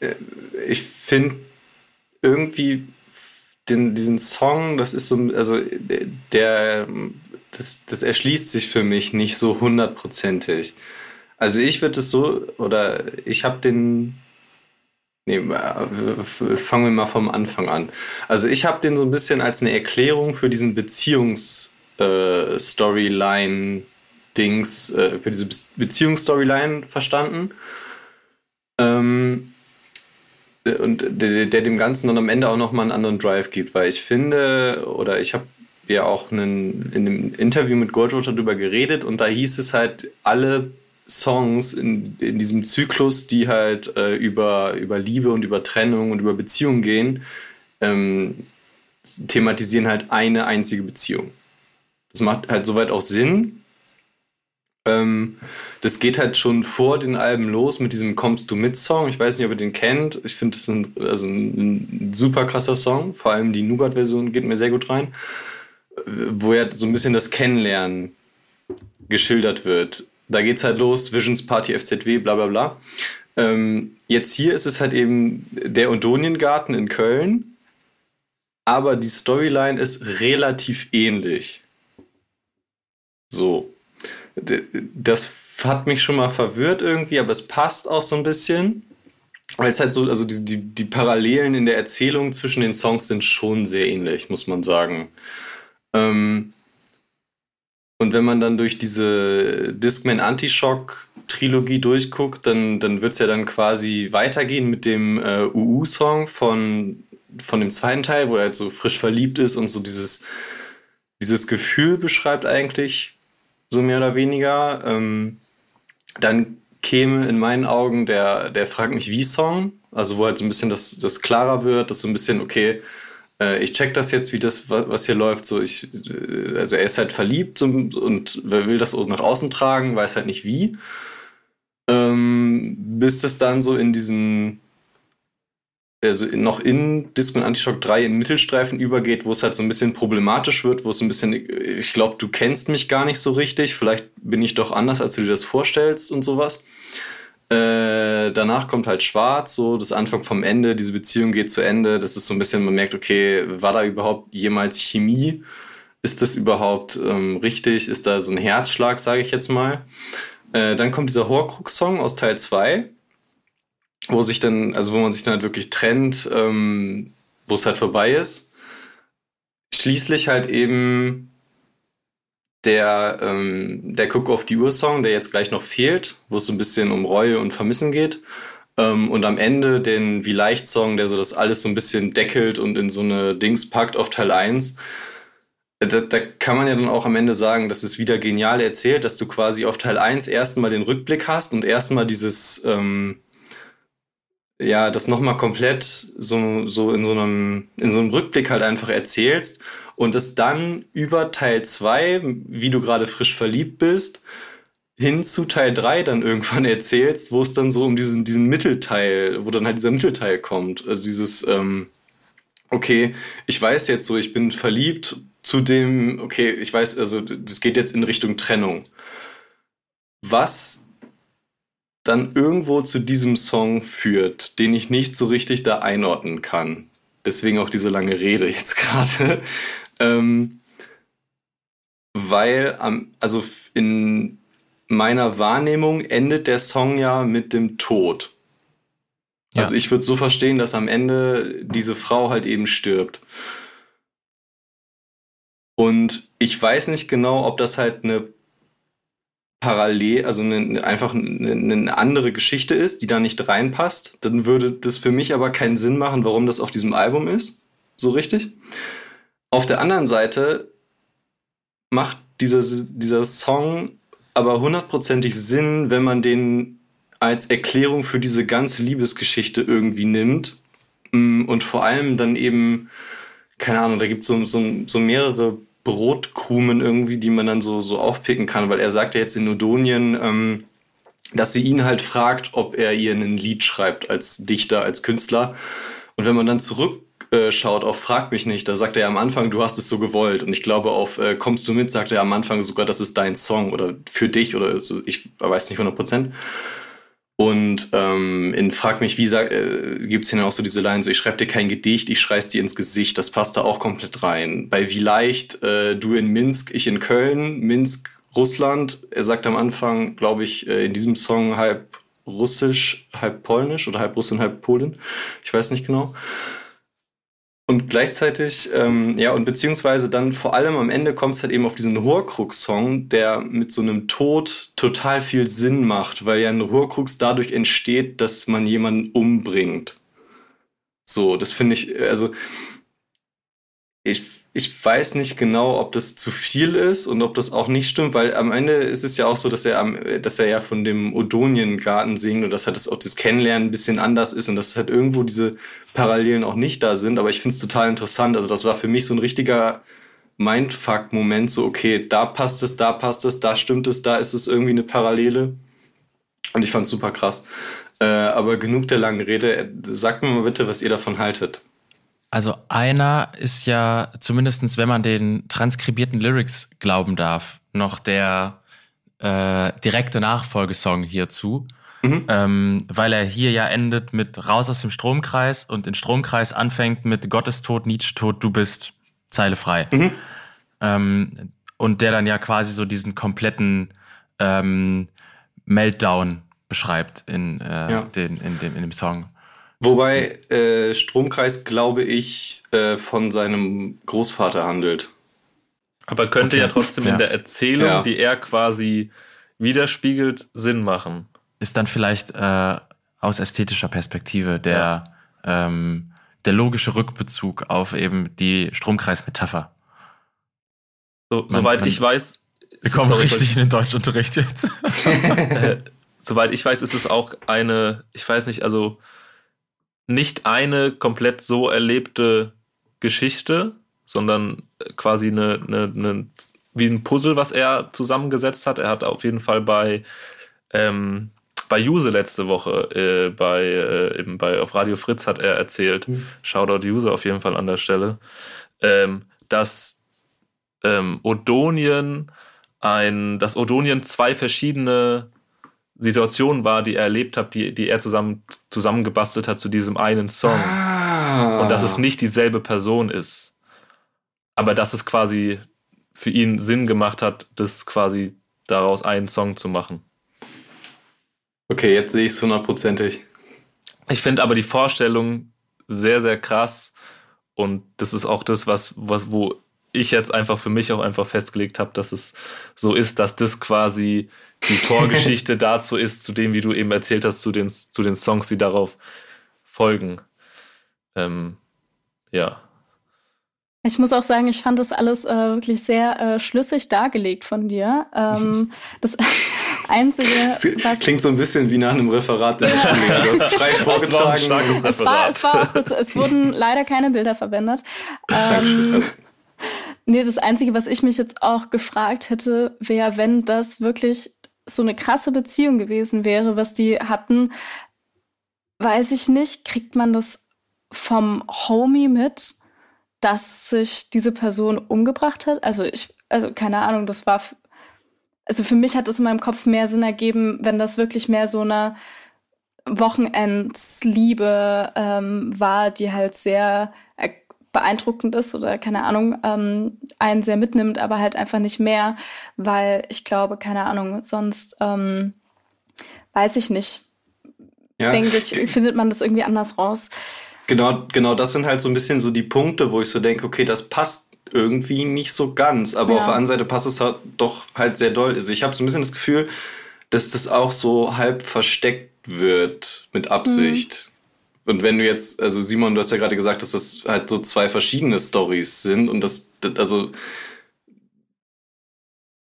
äh, ich finde irgendwie den, diesen Song, das ist so, also der, das, das erschließt sich für mich nicht so hundertprozentig. Also ich würde es so, oder ich habe den, nee, fangen wir mal vom Anfang an. Also ich habe den so ein bisschen als eine Erklärung für diesen Beziehungs-Storyline-Dings, äh, äh, für diese Beziehungsstoryline verstanden. Ähm, und der, der, dem Ganzen dann am Ende auch nochmal einen anderen Drive gibt, weil ich finde, oder ich habe ja auch einen, in einem Interview mit Goldwater darüber geredet und da hieß es halt, alle Songs in, in diesem Zyklus, die halt äh, über, über Liebe und über Trennung und über Beziehungen gehen, ähm, thematisieren halt eine einzige Beziehung. Das macht halt soweit auch Sinn, ähm, das geht halt schon vor den Alben los mit diesem Kommst du mit Song. Ich weiß nicht, ob ihr den kennt. Ich finde es ein, also ein, super krasser Song. Vor allem die Nougat-Version geht mir sehr gut rein. Wo ja so ein bisschen das Kennenlernen geschildert wird. Da geht es halt los, Visions Party FZW, bla bla bla. Ähm, jetzt hier ist es halt eben der Odoniengarten in Köln. Aber die Storyline ist relativ ähnlich. So das hat mich schon mal verwirrt irgendwie, aber es passt auch so ein bisschen. Weil es halt so, also die, die, die Parallelen in der Erzählung zwischen den Songs sind schon sehr ähnlich, muss man sagen. Ähm, und wenn man dann durch diese Discman Antishock Trilogie durchguckt, dann, dann wird es ja dann quasi weitergehen mit dem äh, UU-Song von, von dem zweiten Teil, wo er halt so frisch verliebt ist und so dieses, dieses Gefühl beschreibt eigentlich so mehr oder weniger. Ähm, dann käme in meinen Augen der, der Frag mich wie Song, also wo halt so ein bisschen das, das klarer wird, dass so ein bisschen, okay, äh, ich check das jetzt, wie das, was hier läuft, so ich, äh, also er ist halt verliebt und, und will das nach außen tragen, weiß halt nicht wie. Ähm, bis es dann so in diesen noch in Discman Antishock 3 in Mittelstreifen übergeht, wo es halt so ein bisschen problematisch wird, wo es ein bisschen, ich glaube, du kennst mich gar nicht so richtig, vielleicht bin ich doch anders, als du dir das vorstellst und sowas. Äh, danach kommt halt Schwarz, so das Anfang vom Ende, diese Beziehung geht zu Ende, das ist so ein bisschen, man merkt, okay, war da überhaupt jemals Chemie? ist das überhaupt ähm, richtig? Ist da so ein Herzschlag, sage ich jetzt mal? Äh, dann kommt dieser Horcrux-Song aus Teil 2, wo sich dann, also wo man sich dann halt wirklich trennt, ähm, wo es halt vorbei ist. Schließlich halt eben der, ähm, der Cook of die Uhr-Song, der jetzt gleich noch fehlt, wo es so ein bisschen um Reue und Vermissen geht. Ähm, und am Ende den Wie leicht-Song, der so das alles so ein bisschen deckelt und in so eine Dings packt auf Teil 1. Da, da, kann man ja dann auch am Ende sagen, das ist wieder genial erzählt, dass du quasi auf Teil 1 erstmal den Rückblick hast und erstmal dieses, ähm, ja, das nochmal komplett so, so in so einem, in so einem Rückblick halt einfach erzählst und es dann über Teil 2, wie du gerade frisch verliebt bist, hin zu Teil 3 dann irgendwann erzählst, wo es dann so um diesen, diesen Mittelteil, wo dann halt dieser Mittelteil kommt. Also dieses, ähm, okay, ich weiß jetzt so, ich bin verliebt zu dem, okay, ich weiß, also das geht jetzt in Richtung Trennung. Was dann irgendwo zu diesem Song führt, den ich nicht so richtig da einordnen kann. Deswegen auch diese lange Rede jetzt gerade. ähm, weil, am, also in meiner Wahrnehmung endet der Song ja mit dem Tod. Ja. Also ich würde so verstehen, dass am Ende diese Frau halt eben stirbt. Und ich weiß nicht genau, ob das halt eine parallel, also eine, einfach eine, eine, andere Geschichte ist, die da nicht reinpasst. Dann würde das für mich aber keinen Sinn machen, warum das auf diesem Album ist. So richtig. Auf der anderen Seite macht dieser, dieser Song aber hundertprozentig Sinn, wenn man den als Erklärung für diese ganze Liebesgeschichte irgendwie nimmt. Mm, und vor allem dann eben, keine Ahnung, da gibt es so, so, so mehrere Brotkrumen irgendwie, die man dann so, so aufpicken kann, weil er sagt ja jetzt in Nodonien, ähm, dass sie ihn halt fragt, ob er ihr ein Lied schreibt als Dichter, als Künstler. Und wenn man dann zurückschaut auf Frag mich nicht, da sagt er am Anfang, du hast es so gewollt. Und ich glaube, auf äh, Kommst du mit, sagt er am Anfang sogar, das ist dein Song oder für dich oder so, ich weiß nicht 100 Prozent. Und ähm, in Frag mich, wie äh, gibt es hier auch so diese Line, so ich schreibe dir kein Gedicht, ich schreiß dir ins Gesicht, das passt da auch komplett rein. Bei Wie leicht, äh, du in Minsk, ich in Köln, Minsk, Russland. Er sagt am Anfang, glaube ich, äh, in diesem Song halb russisch, halb polnisch oder halb Russin, halb Polin. Ich weiß nicht genau. Und gleichzeitig, ähm, ja, und beziehungsweise dann vor allem am Ende kommt es halt eben auf diesen Horcrux-Song, der mit so einem Tod total viel Sinn macht, weil ja ein Horcrux dadurch entsteht, dass man jemanden umbringt. So, das finde ich, also ich, ich weiß nicht genau, ob das zu viel ist und ob das auch nicht stimmt, weil am Ende ist es ja auch so, dass er, am, dass er ja von dem Odoniengarten singt und dass halt das auch das Kennenlernen ein bisschen anders ist und dass halt irgendwo diese Parallelen auch nicht da sind. Aber ich finde es total interessant. Also das war für mich so ein richtiger Mindfuck-Moment. So, okay, da passt es, da passt es, da stimmt es, da ist es irgendwie eine Parallele. Und ich fand es super krass. Äh, aber genug der langen Rede. Sagt mir mal bitte, was ihr davon haltet. Also einer ist ja, zumindest wenn man den transkribierten Lyrics glauben darf, noch der äh, direkte Nachfolgesong hierzu. Mhm. Ähm, weil er hier ja endet mit Raus aus dem Stromkreis und den Stromkreis anfängt mit Gott ist tot, Nietzsche tot, du bist Zeile frei. Mhm. Ähm, und der dann ja quasi so diesen kompletten ähm, Meltdown beschreibt in, äh, ja. den, in, den, in dem Song. Wobei äh, Stromkreis, glaube ich, äh, von seinem Großvater handelt. Aber könnte okay. ja trotzdem ja. in der Erzählung, ja. die er quasi widerspiegelt, Sinn machen. Ist dann vielleicht äh, aus ästhetischer Perspektive der, ja. ähm, der logische Rückbezug auf eben die Stromkreismetapher. So, soweit ich weiß. Wir kommen richtig in den Deutschunterricht jetzt. Äh, soweit ich weiß, ist es auch eine, ich weiß nicht, also nicht eine komplett so erlebte Geschichte, sondern quasi eine, eine, eine, wie ein Puzzle, was er zusammengesetzt hat. Er hat auf jeden Fall bei, ähm, bei Juse letzte Woche, äh, bei, äh, eben bei, auf Radio Fritz hat er erzählt, mhm. Shoutout Juse auf jeden Fall an der Stelle, ähm, dass ähm, Odonien ein, dass Odonien zwei verschiedene Situation war, die er erlebt hat, die, die er zusammen, zusammengebastelt hat zu diesem einen Song. Ah. Und dass es nicht dieselbe Person ist. Aber dass es quasi für ihn Sinn gemacht hat, das quasi daraus einen Song zu machen. Okay, jetzt sehe ich es hundertprozentig. Ich finde aber die Vorstellung sehr, sehr krass. Und das ist auch das, was, was, wo ich jetzt einfach für mich auch einfach festgelegt habe, dass es so ist, dass das quasi die Vorgeschichte dazu ist, zu dem, wie du eben erzählt hast, zu den, zu den Songs, die darauf folgen. Ähm, ja. Ich muss auch sagen, ich fand das alles äh, wirklich sehr äh, schlüssig dargelegt von dir. Ähm, das Einzige, was klingt so ein bisschen wie nach einem Referat der Schule. Du hast frei vorgetragen. Es war, es, war, es, war kurz, es wurden leider keine Bilder verwendet. Ähm, nee, das Einzige, was ich mich jetzt auch gefragt hätte, wäre, wenn das wirklich so eine krasse Beziehung gewesen wäre, was die hatten, weiß ich nicht, kriegt man das vom Homie mit? dass sich diese Person umgebracht hat. Also ich, also keine Ahnung, das war, also für mich hat es in meinem Kopf mehr Sinn ergeben, wenn das wirklich mehr so eine Wochenendsliebe ähm, war, die halt sehr beeindruckend ist oder keine Ahnung, ähm, einen sehr mitnimmt, aber halt einfach nicht mehr, weil ich glaube, keine Ahnung, sonst ähm, weiß ich nicht. Ja. Denke ich, findet man das irgendwie anders raus. Genau, genau, das sind halt so ein bisschen so die Punkte, wo ich so denke, okay, das passt irgendwie nicht so ganz, aber ja. auf der anderen Seite passt es halt doch halt sehr doll. Also ich habe so ein bisschen das Gefühl, dass das auch so halb versteckt wird mit Absicht. Mhm. Und wenn du jetzt, also Simon, du hast ja gerade gesagt, dass das halt so zwei verschiedene Stories sind und das, also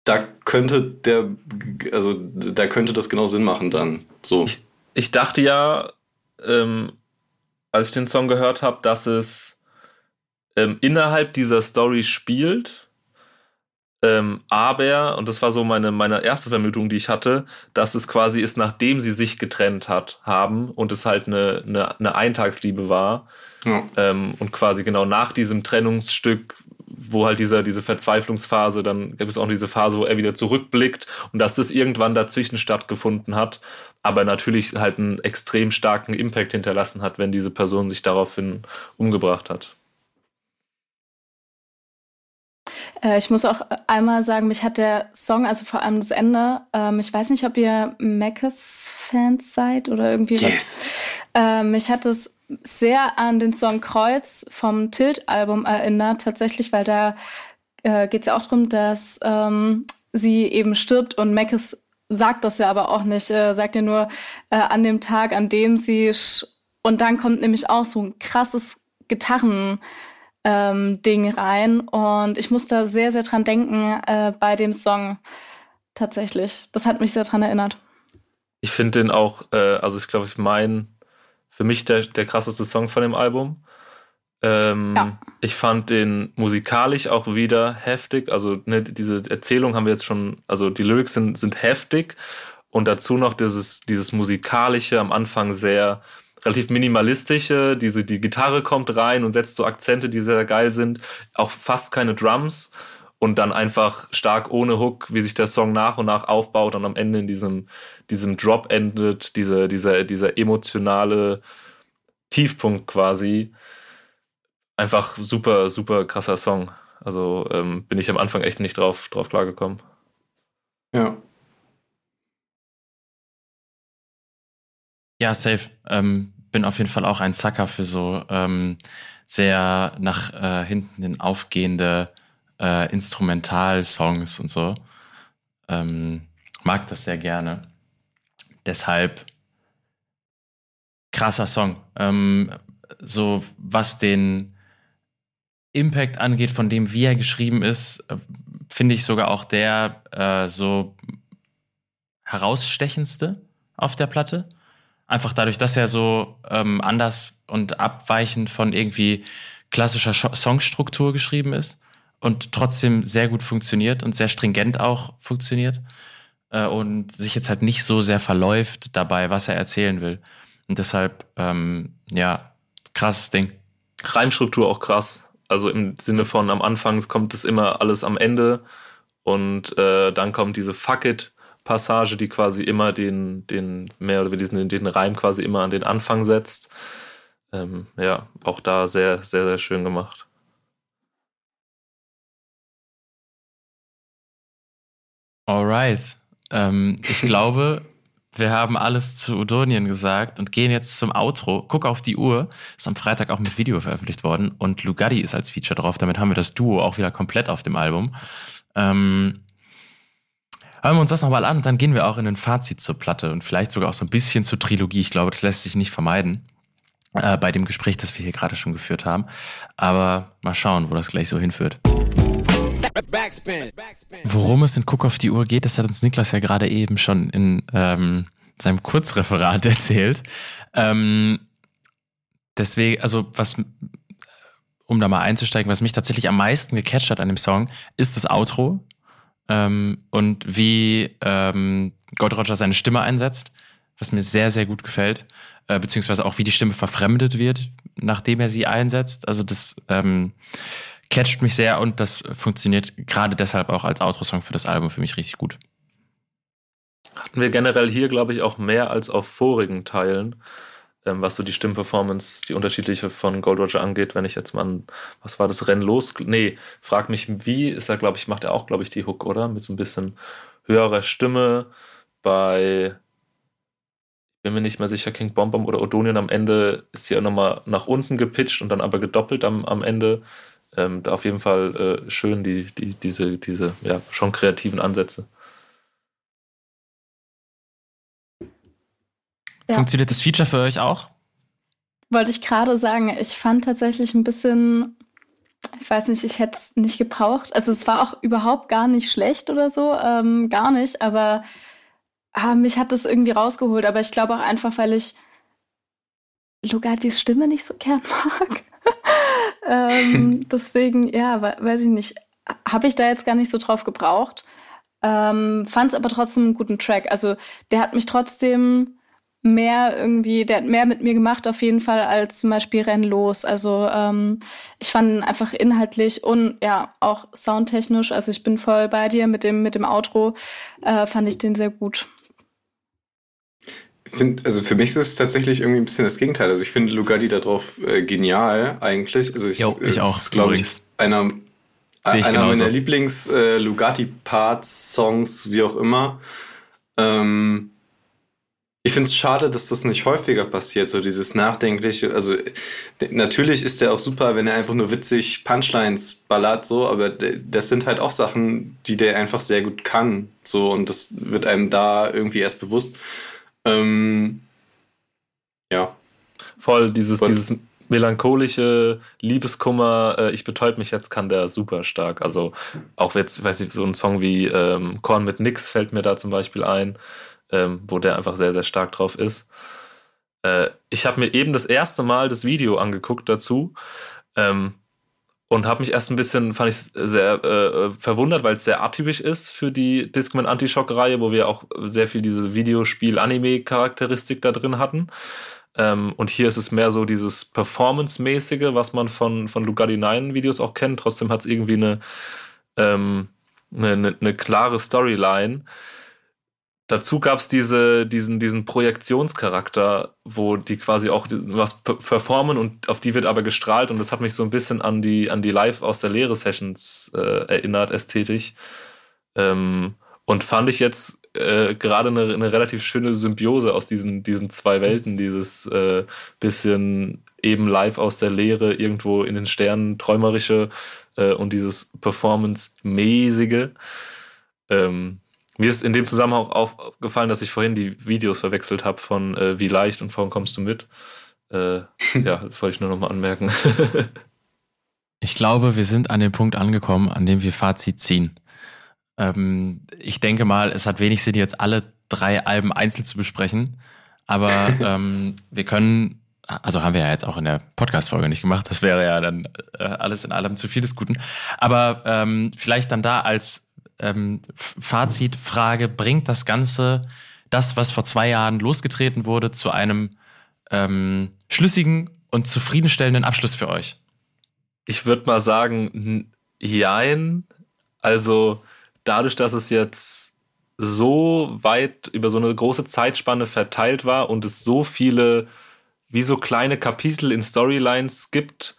da könnte der, also da könnte das genau Sinn machen dann. So. Ich, ich dachte ja, ähm, als ich den Song gehört habe, dass es ähm, innerhalb dieser Story spielt. Ähm, aber, und das war so meine, meine erste Vermutung, die ich hatte, dass es quasi ist, nachdem sie sich getrennt hat, haben und es halt eine, eine, eine Eintagsliebe war. Ja. Ähm, und quasi genau nach diesem Trennungsstück, wo halt dieser, diese Verzweiflungsphase, dann gibt es auch diese Phase, wo er wieder zurückblickt und dass das irgendwann dazwischen stattgefunden hat aber natürlich halt einen extrem starken Impact hinterlassen hat, wenn diese Person sich daraufhin umgebracht hat. Äh, ich muss auch einmal sagen, mich hat der Song, also vor allem das Ende, ähm, ich weiß nicht, ob ihr Mackes-Fans seid oder irgendwie yes. was. Äh, mich hat es sehr an den Song Kreuz vom Tilt-Album erinnert, tatsächlich, weil da äh, geht es ja auch darum, dass ähm, sie eben stirbt und Mackes sagt das ja aber auch nicht, äh, sagt ja nur äh, an dem Tag, an dem sie und dann kommt nämlich auch so ein krasses Gitarren ähm, Ding rein und ich muss da sehr sehr dran denken äh, bei dem Song tatsächlich. Das hat mich sehr dran erinnert. Ich finde den auch, äh, also ich glaube, ich mein für mich der der krasseste Song von dem Album. Ähm, ja. Ich fand den musikalisch auch wieder heftig. Also ne, diese Erzählung haben wir jetzt schon, also die Lyrics sind, sind heftig und dazu noch dieses, dieses musikalische am Anfang sehr relativ minimalistische, diese, die Gitarre kommt rein und setzt so Akzente, die sehr geil sind, auch fast keine Drums und dann einfach stark ohne Hook, wie sich der Song nach und nach aufbaut und am Ende in diesem, diesem Drop endet, diese, dieser, dieser emotionale Tiefpunkt quasi einfach super, super krasser Song. Also ähm, bin ich am Anfang echt nicht drauf, drauf klargekommen. Ja. Ja, safe. Ähm, bin auf jeden Fall auch ein Sucker für so ähm, sehr nach äh, hinten hin aufgehende äh, Instrumental-Songs und so. Ähm, mag das sehr gerne. Deshalb krasser Song. Ähm, so was den Impact angeht, von dem, wie er geschrieben ist, äh, finde ich sogar auch der äh, so herausstechendste auf der Platte. Einfach dadurch, dass er so ähm, anders und abweichend von irgendwie klassischer Songstruktur geschrieben ist und trotzdem sehr gut funktioniert und sehr stringent auch funktioniert äh, und sich jetzt halt nicht so sehr verläuft dabei, was er erzählen will. Und deshalb, ähm, ja, krasses Ding. Reimstruktur auch krass. Also im Sinne von am Anfang kommt es immer alles am Ende und äh, dann kommt diese Fuck it Passage, die quasi immer den, den mehr oder weniger den, den Reim quasi immer an den Anfang setzt. Ähm, ja, auch da sehr, sehr, sehr schön gemacht. Alright. Ähm, ich glaube, wir haben alles zu Udonien gesagt und gehen jetzt zum Outro. Guck auf die Uhr. Ist am Freitag auch mit Video veröffentlicht worden und Lugatti ist als Feature drauf. Damit haben wir das Duo auch wieder komplett auf dem Album. Ähm, hören wir uns das nochmal an und dann gehen wir auch in ein Fazit zur Platte und vielleicht sogar auch so ein bisschen zur Trilogie. Ich glaube, das lässt sich nicht vermeiden äh, bei dem Gespräch, das wir hier gerade schon geführt haben. Aber mal schauen, wo das gleich so hinführt. Worum es in Guck auf die Uhr geht, das hat uns Niklas ja gerade eben schon in ähm, seinem Kurzreferat erzählt. Ähm, deswegen, also was, um da mal einzusteigen, was mich tatsächlich am meisten gecatcht hat an dem Song, ist das Outro ähm, und wie ähm, Gold Roger seine Stimme einsetzt, was mir sehr, sehr gut gefällt, äh, beziehungsweise auch wie die Stimme verfremdet wird, nachdem er sie einsetzt. Also das ähm, catcht mich sehr und das funktioniert gerade deshalb auch als Outro-Song für das Album für mich richtig gut. Hatten wir generell hier, glaube ich, auch mehr als auf vorigen Teilen, ähm, was so die Stimmperformance, die unterschiedliche von Gold Roger angeht. Wenn ich jetzt mal, was war das Rennen los? Nee, frag mich wie, ist er, glaube ich, macht er auch, glaube ich, die Hook, oder? Mit so ein bisschen höherer Stimme. Bei, bin mir nicht mehr sicher, King Bombom oder Odonien am Ende ist sie ja nochmal nach unten gepitcht und dann aber gedoppelt am, am Ende ähm, auf jeden Fall äh, schön, die, die, diese, diese ja, schon kreativen Ansätze. Ja. Funktioniert das Feature für euch auch? Wollte ich gerade sagen, ich fand tatsächlich ein bisschen, ich weiß nicht, ich hätte es nicht gebraucht. Also es war auch überhaupt gar nicht schlecht oder so, ähm, gar nicht, aber ah, mich hat das irgendwie rausgeholt. Aber ich glaube auch einfach, weil ich Lugatis Stimme nicht so gern mag ähm, deswegen, ja, weiß ich nicht. Habe ich da jetzt gar nicht so drauf gebraucht. Ähm, Fand es aber trotzdem einen guten Track. Also der hat mich trotzdem mehr irgendwie, der hat mehr mit mir gemacht auf jeden Fall als zum Beispiel Renn los. Also ähm, ich fand ihn einfach inhaltlich und ja auch soundtechnisch. Also ich bin voll bei dir mit dem mit dem Outro. Äh, fand ich den sehr gut find, also für mich ist es tatsächlich irgendwie ein bisschen das Gegenteil. Also ich finde Lugatti darauf äh, genial eigentlich. Also ich, jo, ich auch, glaube ich, einer, ich einer meiner Lieblings-Lugatti-Parts, äh, wie auch immer. Ähm, ich finde es schade, dass das nicht häufiger passiert, so dieses Nachdenkliche. Also, natürlich ist der auch super, wenn er einfach nur witzig Punchlines ballert, so, aber das sind halt auch Sachen, die der einfach sehr gut kann, so, und das wird einem da irgendwie erst bewusst. Ähm, ja. Voll, dieses, Voll. dieses melancholische Liebeskummer, äh, ich betäub mich jetzt, kann der super stark. Also auch jetzt, weiß ich, so ein Song wie ähm, Korn mit Nix fällt mir da zum Beispiel ein, ähm, wo der einfach sehr, sehr stark drauf ist. Äh, ich habe mir eben das erste Mal das Video angeguckt dazu. Ähm, und habe mich erst ein bisschen, fand ich sehr äh, verwundert, weil es sehr atypisch ist für die Discman Anti-Shock-Reihe, wo wir auch sehr viel diese Videospiel-Anime-Charakteristik da drin hatten. Ähm, und hier ist es mehr so dieses Performance-mäßige, was man von, von Lugatti 9 Videos auch kennt. Trotzdem hat es irgendwie ähm, eine, eine, eine klare Storyline. Dazu gab es diese, diesen, diesen Projektionscharakter, wo die quasi auch was performen und auf die wird aber gestrahlt und das hat mich so ein bisschen an die, an die Live aus der Lehre Sessions äh, erinnert, ästhetisch. Ähm, und fand ich jetzt äh, gerade eine, eine relativ schöne Symbiose aus diesen, diesen zwei Welten, dieses äh, bisschen eben live aus der Lehre, irgendwo in den Sternen träumerische äh, und dieses Performance-mäßige. Ähm, mir ist in dem Zusammenhang auch aufgefallen, dass ich vorhin die Videos verwechselt habe von äh, Wie leicht und von Kommst du mit. Äh, ja, wollte ich nur nochmal anmerken. ich glaube, wir sind an dem Punkt angekommen, an dem wir Fazit ziehen. Ähm, ich denke mal, es hat wenig Sinn, jetzt alle drei Alben einzeln zu besprechen. Aber ähm, wir können, also haben wir ja jetzt auch in der Podcast-Folge nicht gemacht, das wäre ja dann äh, alles in allem zu viel des Guten. Aber ähm, vielleicht dann da als ähm, Fazitfrage, bringt das Ganze, das, was vor zwei Jahren losgetreten wurde, zu einem ähm, schlüssigen und zufriedenstellenden Abschluss für euch? Ich würde mal sagen, jein. Also dadurch, dass es jetzt so weit über so eine große Zeitspanne verteilt war und es so viele, wie so kleine Kapitel in Storylines gibt,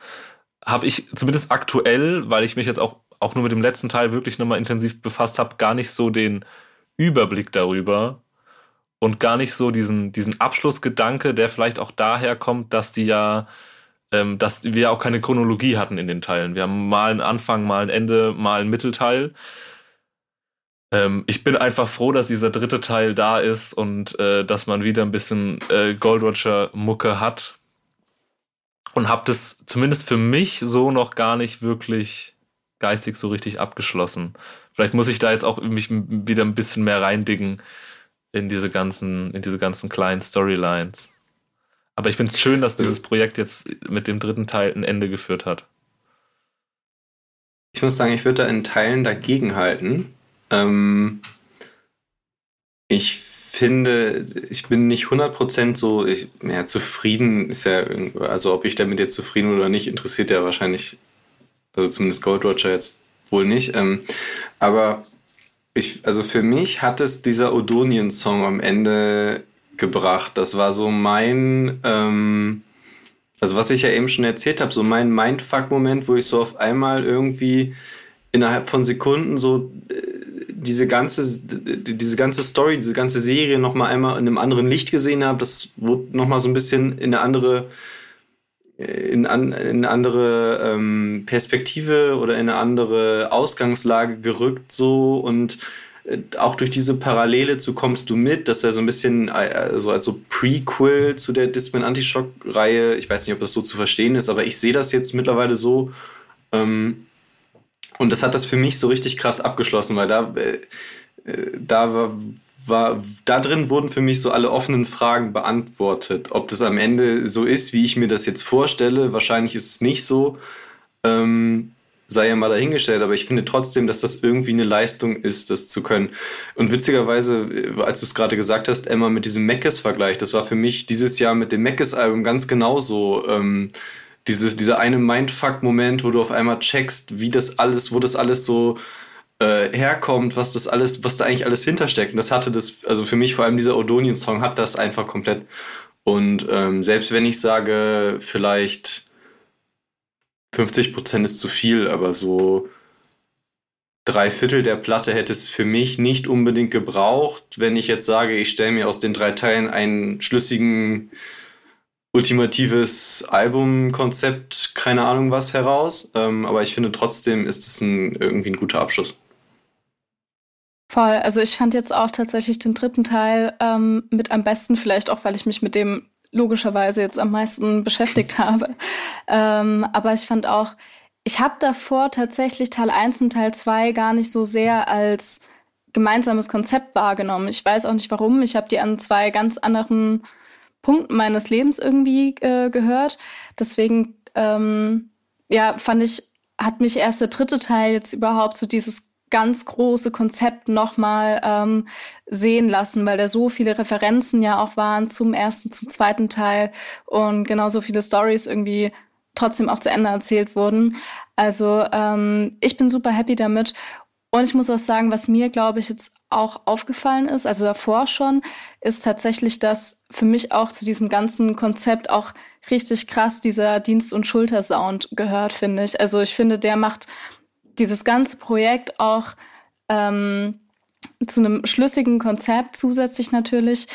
habe ich zumindest aktuell, weil ich mich jetzt auch auch nur mit dem letzten Teil wirklich nochmal intensiv befasst habe, gar nicht so den Überblick darüber und gar nicht so diesen, diesen Abschlussgedanke, der vielleicht auch daher kommt, dass die ja, ähm, dass wir auch keine Chronologie hatten in den Teilen. Wir haben mal einen Anfang, mal ein Ende, mal einen Mittelteil. Ähm, ich bin einfach froh, dass dieser dritte Teil da ist und äh, dass man wieder ein bisschen äh, Gold Roger Mucke hat. Und habe das zumindest für mich so noch gar nicht wirklich geistig so richtig abgeschlossen. Vielleicht muss ich da jetzt auch mich wieder ein bisschen mehr reindicken in diese ganzen, in diese ganzen kleinen Storylines. Aber ich finde es schön, dass dieses Projekt jetzt mit dem dritten Teil ein Ende geführt hat. Ich muss sagen, ich würde da in Teilen dagegenhalten. Ähm, ich finde, ich bin nicht 100% so, ich, ja, zufrieden ist ja, also ob ich damit jetzt zufrieden oder nicht, interessiert ja wahrscheinlich, also zumindest Gold Roger jetzt wohl nicht. Ähm, aber ich, also für mich hat es dieser Odonien-Song am Ende gebracht. Das war so mein, ähm, also was ich ja eben schon erzählt habe, so mein Mindfuck-Moment, wo ich so auf einmal irgendwie innerhalb von Sekunden so äh, diese ganze, diese ganze Story, diese ganze Serie nochmal einmal in einem anderen Licht gesehen habe. Das wurde nochmal so ein bisschen in eine andere in, an, in eine andere ähm, Perspektive oder in eine andere Ausgangslage gerückt so und äh, auch durch diese Parallele zu kommst du mit, das wäre so ein bisschen äh, also als so Prequel zu der Discman Antishock-Reihe. Ich weiß nicht, ob das so zu verstehen ist, aber ich sehe das jetzt mittlerweile so. Ähm, und das hat das für mich so richtig krass abgeschlossen, weil da, äh, äh da war, war, da drin wurden für mich so alle offenen Fragen beantwortet. Ob das am Ende so ist, wie ich mir das jetzt vorstelle, wahrscheinlich ist es nicht so. Ähm, sei ja mal dahingestellt, aber ich finde trotzdem, dass das irgendwie eine Leistung ist, das zu können. Und witzigerweise, äh, als du es gerade gesagt hast, Emma, mit diesem Meckes-Vergleich, das war für mich dieses Jahr mit dem Meckes-Album ganz genauso. Ähm, dieses, dieser eine Mindfuck-Moment, wo du auf einmal checkst, wie das alles, wo das alles so äh, herkommt, was das alles, was da eigentlich alles hintersteckt. Und das hatte das, also für mich vor allem dieser Odonien-Song hat das einfach komplett. Und ähm, selbst wenn ich sage, vielleicht 50 Prozent ist zu viel, aber so drei Viertel der Platte hätte es für mich nicht unbedingt gebraucht, wenn ich jetzt sage, ich stelle mir aus den drei Teilen einen schlüssigen, ultimatives Albumkonzept, keine Ahnung was heraus. Ähm, aber ich finde trotzdem ist es ein, irgendwie ein guter Abschluss. Voll. Also ich fand jetzt auch tatsächlich den dritten Teil ähm, mit am besten, vielleicht auch, weil ich mich mit dem logischerweise jetzt am meisten beschäftigt habe. Ähm, aber ich fand auch, ich habe davor tatsächlich Teil 1 und Teil 2 gar nicht so sehr als gemeinsames Konzept wahrgenommen. Ich weiß auch nicht warum. Ich habe die an zwei ganz anderen Punkten meines Lebens irgendwie äh, gehört. Deswegen, ähm, ja, fand ich, hat mich erst der dritte Teil jetzt überhaupt so dieses ganz große Konzept nochmal ähm, sehen lassen, weil da so viele Referenzen ja auch waren zum ersten, zum zweiten Teil und genauso viele Stories irgendwie trotzdem auch zu Ende erzählt wurden. Also ähm, ich bin super happy damit. Und ich muss auch sagen, was mir, glaube ich, jetzt auch aufgefallen ist, also davor schon, ist tatsächlich, dass für mich auch zu diesem ganzen Konzept auch richtig krass dieser Dienst- und Schultersound gehört, finde ich. Also ich finde, der macht dieses ganze Projekt auch ähm, zu einem schlüssigen Konzept zusätzlich natürlich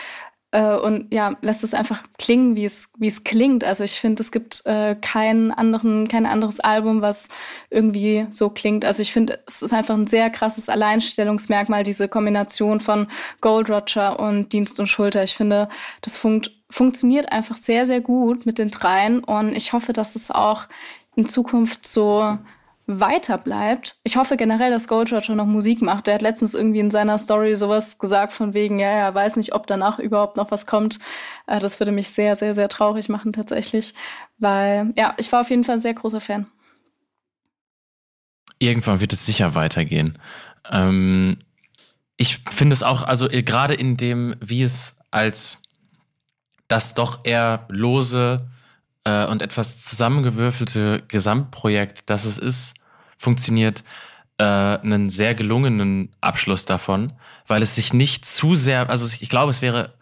äh, und ja, lässt es einfach klingen, wie es, wie es klingt. Also ich finde, es gibt äh, keinen anderen, kein anderes Album, was irgendwie so klingt. Also ich finde, es ist einfach ein sehr krasses Alleinstellungsmerkmal, diese Kombination von Gold Roger und Dienst und Schulter. Ich finde, das funkt, funktioniert einfach sehr, sehr gut mit den dreien und ich hoffe, dass es auch in Zukunft so weiter bleibt. Ich hoffe generell, dass Gold Roger noch Musik macht. Der hat letztens irgendwie in seiner Story sowas gesagt von wegen, ja, er weiß nicht, ob danach überhaupt noch was kommt. Äh, das würde mich sehr, sehr, sehr traurig machen tatsächlich, weil ja, ich war auf jeden Fall ein sehr großer Fan. Irgendwann wird es sicher weitergehen. Ähm, ich finde es auch, also äh, gerade in dem, wie es als das doch eher lose äh, und etwas zusammengewürfelte Gesamtprojekt, das es ist, funktioniert, äh, einen sehr gelungenen Abschluss davon, weil es sich nicht zu sehr, also ich glaube, es wäre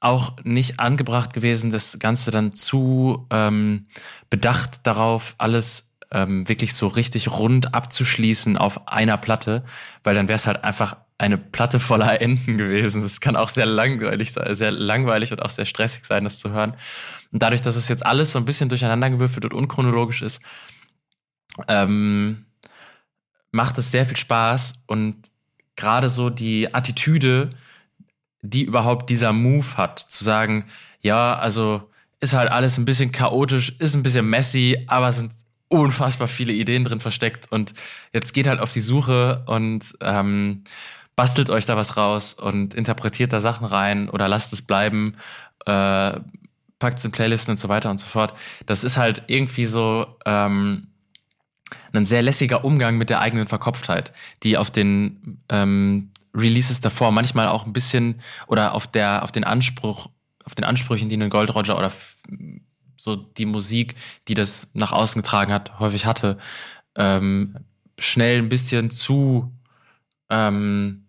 auch nicht angebracht gewesen, das Ganze dann zu ähm, bedacht darauf, alles ähm, wirklich so richtig rund abzuschließen auf einer Platte, weil dann wäre es halt einfach eine Platte voller Enden gewesen. Das kann auch sehr langweilig sehr langweilig und auch sehr stressig sein, das zu hören. Und dadurch, dass es jetzt alles so ein bisschen durcheinandergewürfelt und unchronologisch ist, ähm, macht es sehr viel Spaß und gerade so die Attitüde, die überhaupt dieser Move hat, zu sagen, ja, also ist halt alles ein bisschen chaotisch, ist ein bisschen messy, aber es sind unfassbar viele Ideen drin versteckt und jetzt geht halt auf die Suche und ähm, bastelt euch da was raus und interpretiert da Sachen rein oder lasst es bleiben, äh, packt es in Playlisten und so weiter und so fort. Das ist halt irgendwie so ähm, ein sehr lässiger Umgang mit der eigenen Verkopftheit, die auf den ähm, Releases davor manchmal auch ein bisschen oder auf der auf den Anspruch auf den Ansprüchen, die ein Gold Roger oder so die Musik, die das nach außen getragen hat, häufig hatte, ähm, schnell ein bisschen zu ähm,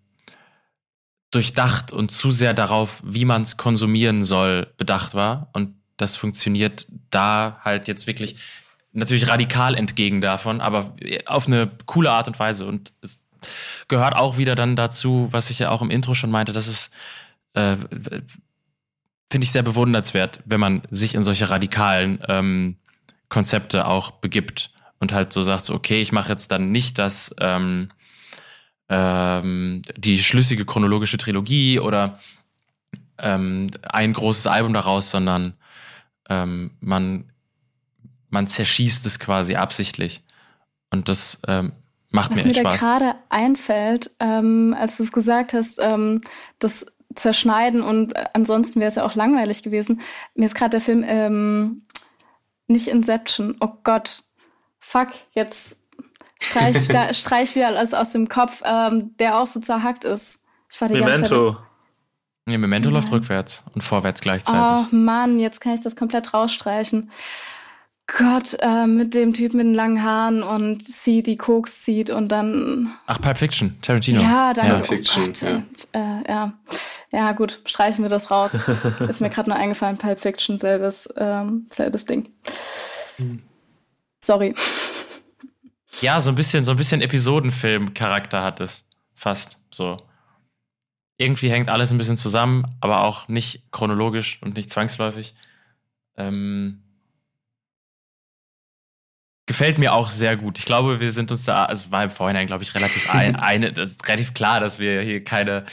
durchdacht und zu sehr darauf, wie man es konsumieren soll, bedacht war. Und das funktioniert da halt jetzt wirklich natürlich radikal entgegen davon, aber auf eine coole Art und Weise. Und es gehört auch wieder dann dazu, was ich ja auch im Intro schon meinte, dass es äh, finde ich sehr bewundernswert, wenn man sich in solche radikalen ähm, Konzepte auch begibt und halt so sagt, so, okay, ich mache jetzt dann nicht das ähm, ähm, die schlüssige chronologische Trilogie oder ähm, ein großes Album daraus, sondern ähm, man, man zerschießt es quasi absichtlich. Und das ähm, macht Was mir echt mir da Spaß. gerade einfällt, ähm, als du es gesagt hast, ähm, das Zerschneiden und äh, ansonsten wäre es ja auch langweilig gewesen. Mir ist gerade der Film nicht Inception. Oh Gott, fuck, jetzt streich, da, streich wieder alles aus dem Kopf, ähm, der auch so zerhackt ist. Ich war die ganze Zeit. Memento. Nee, Memento läuft Nein. rückwärts und vorwärts Oh gleichzeitig. Mann, jetzt kann ich das komplett rausstreichen. Gott, äh, mit dem Typ mit den langen Haaren und sie, die Koks zieht und dann. Ach, Pulp Fiction, Tarantino. Ja, danke. Pulp Fiction, oh Gott, ja. Äh, ja. ja, gut, streichen wir das raus. Ist mir gerade nur eingefallen, Pulp Fiction, selbes, ähm, selbes Ding. Sorry. Ja, so ein bisschen, so ein bisschen Episodenfilm-Charakter hat es. Fast so. Irgendwie hängt alles ein bisschen zusammen, aber auch nicht chronologisch und nicht zwangsläufig. Ähm, gefällt mir auch sehr gut. Ich glaube, wir sind uns da, also war im Vorhinein, glaube ich, relativ ein, eine, das ist relativ klar, dass wir hier keine,